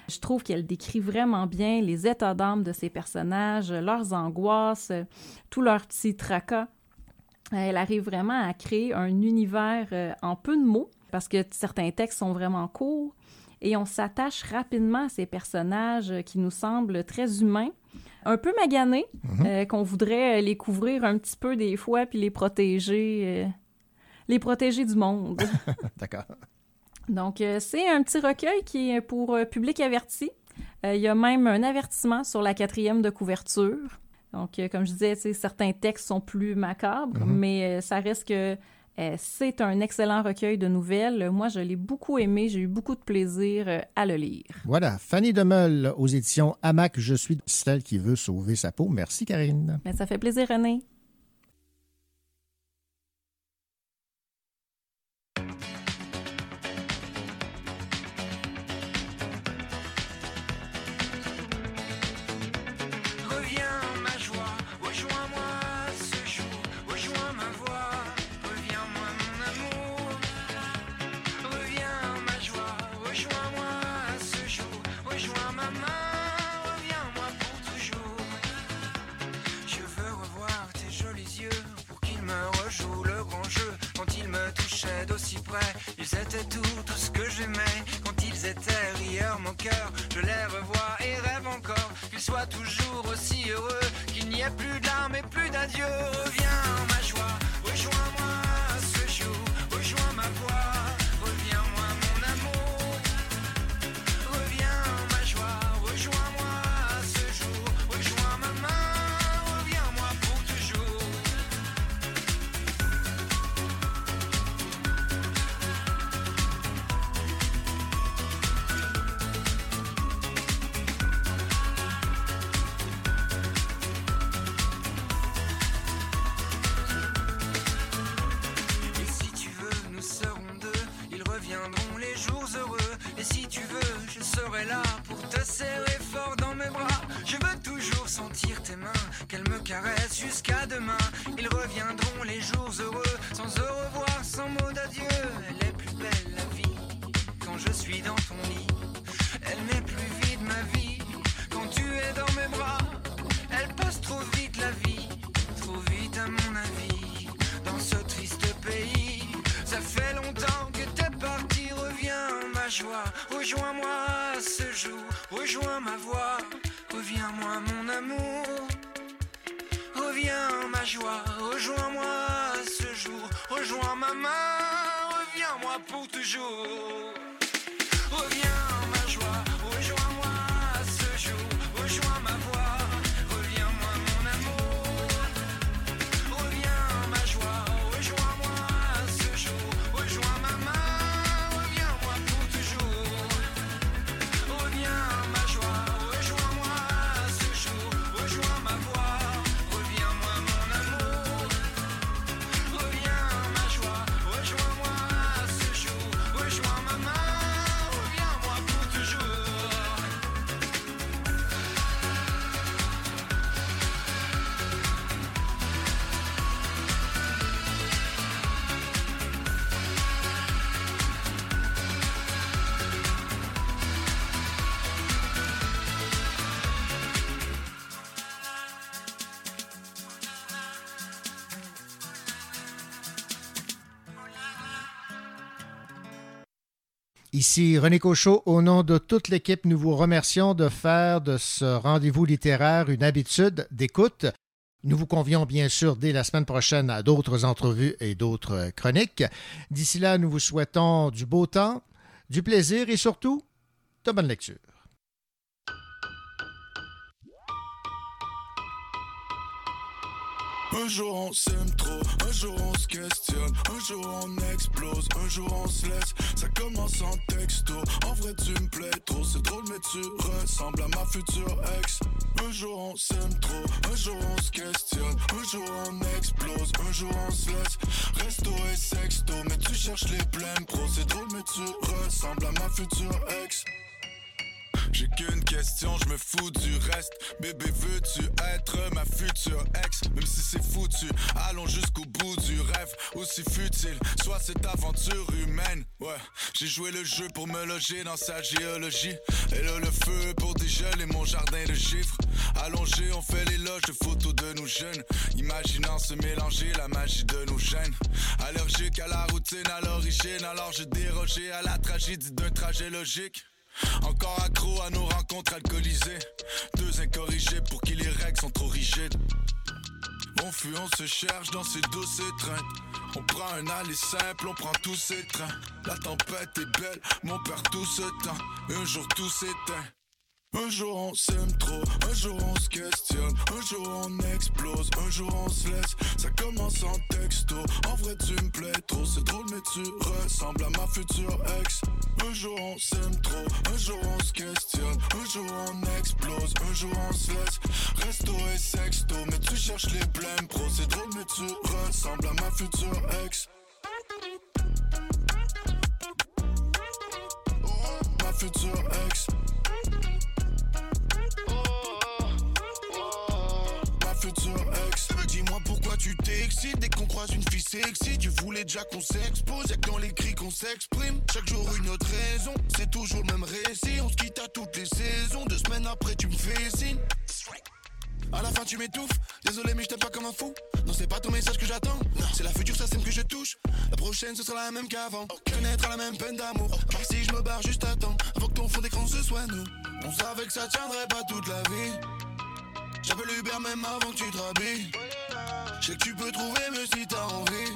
Je trouve qu'elle décrit vraiment bien les états d'âme de ses personnages, leurs angoisses, tous leurs petits tracas. Elle arrive vraiment à créer un univers euh, en peu de mots, parce que certains textes sont vraiment courts, et on s'attache rapidement à ces personnages euh, qui nous semblent très humains, un peu maganés, Mhm. euh, qu'on voudrait les couvrir un petit peu des fois, puis les protéger, euh, les protéger du monde. D'accord. Donc, euh, c'est un petit recueil qui est pour euh, public averti. Euh, il y a même un avertissement sur la quatrième de couverture. Donc, comme je disais, certains textes sont plus macabres, Mhm. mais ça reste que c'est un excellent recueil de nouvelles. Moi, je l'ai beaucoup aimé. J'ai eu beaucoup de plaisir à le lire. Voilà, Fanny Demeul aux éditions Hamac, Je suis celle qui veut sauver sa peau. Merci, Karine. Mais ça fait plaisir, René. Ils étaient tout, tout ce que j'aimais. Quand ils étaient rieurs, mon cœur, je les revois et rêve encore qu'ils soient toujours aussi heureux. Qu'il n'y ait plus de larmes et plus d'adieu. Reviens ma caressent jusqu'à rejoins-moi ce jour, rejoins ma main, reviens-moi pour toujours. Ici René Cochot, au nom de toute l'équipe, nous vous remercions de faire de ce rendez-vous littéraire une habitude d'écoute. Nous vous convions bien sûr dès la semaine prochaine à d'autres entrevues et d'autres chroniques. D'ici là, nous vous souhaitons du beau temps, du plaisir et surtout de bonne lecture. Un jour on s'aime trop, un jour on se questionne, un jour on explose, un jour on se laisse. Ça commence en texto, en vrai tu me plais trop, c'est drôle mais tu ressembles à ma future ex. Un jour on s'aime trop, un jour on se questionne, un jour on explose, un jour on se laisse. Resto et sexto, mais tu cherches les blèmes pro, c'est drôle mais tu ressembles à ma future ex. J'ai qu'une question, je me fous du reste. Bébé, veux-tu être ma future ex? Même si c'est foutu, allons jusqu'au bout du rêve. Aussi futile, soit cette aventure humaine. Ouais, j'ai joué le jeu pour me loger dans sa géologie. Et là, le feu pour dégeler mon jardin de givre. Allongé, on fait l'éloge de photos de nous jeunes. Imaginant se mélanger la magie de nos gènes. Allergique à la routine, à l'origine, alors je dérogeais à la tragédie d'un trajet logique. Encore accro à nos rencontres alcoolisées. Deux incorrigés pour qui les règles sont trop rigides. On fuit, on se cherche dans ces douces étreintes. On prend un aller simple, on prend tous ces trains. La tempête est belle, mon père tout ce temps. Un jour tout s'éteint. Un jour on s'aime trop, un jour on se questionne, un jour on explose, un jour on se laisse. Ça commence en texto, en vrai tu me plais trop, c'est drôle mais tu ressembles à ma future ex. Un jour on s'aime trop, un jour on se questionne, un jour on explose, un jour on se laisse. Resto et sexto, mais tu cherches les blèmes pro, c'est drôle mais tu ressembles à ma future ex. Ma future ex. Dès qu'on croise une fille sexy. Tu voulais déjà qu'on s'expose, y'a que dans les cris qu'on s'exprime. Chaque jour une autre raison, c'est toujours le même récit. On se quitte à toutes les saisons. Deux semaines après, tu me fais signe. À la fin tu m'étouffes, désolé mais je t'aime pas comme un fou Non c'est pas ton message que j'attends, c'est la future ça sème que je touche La prochaine ce sera la même qu'avant, connaître la même peine d'amour part si je me barre juste à temps, avant que ton fond d'écran ce soit On savait que ça tiendrait pas toute la vie J'appelle Uber même avant que tu te rhabilles. Je sais que tu peux trouver mieux si t'as envie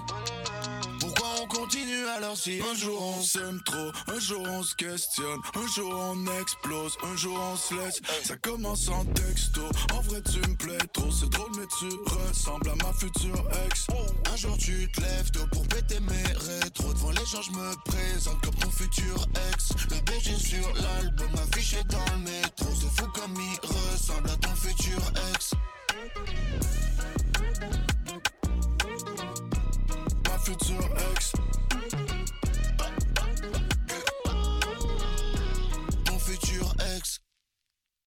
on continue alors si Un jour on s'aime trop, un jour on se questionne Un jour on explose, un jour on se laisse Ça commence en texto, en vrai tu me plais trop C'est drôle mais tu ressembles à ma future ex. Un jour tu te lèves tôt pour péter mes rétros. Devant les gens je me présente comme ton futur ex. Le BG sur l'album affiché dans le métro. Se fout comme il ressemble à ton futur ex. Future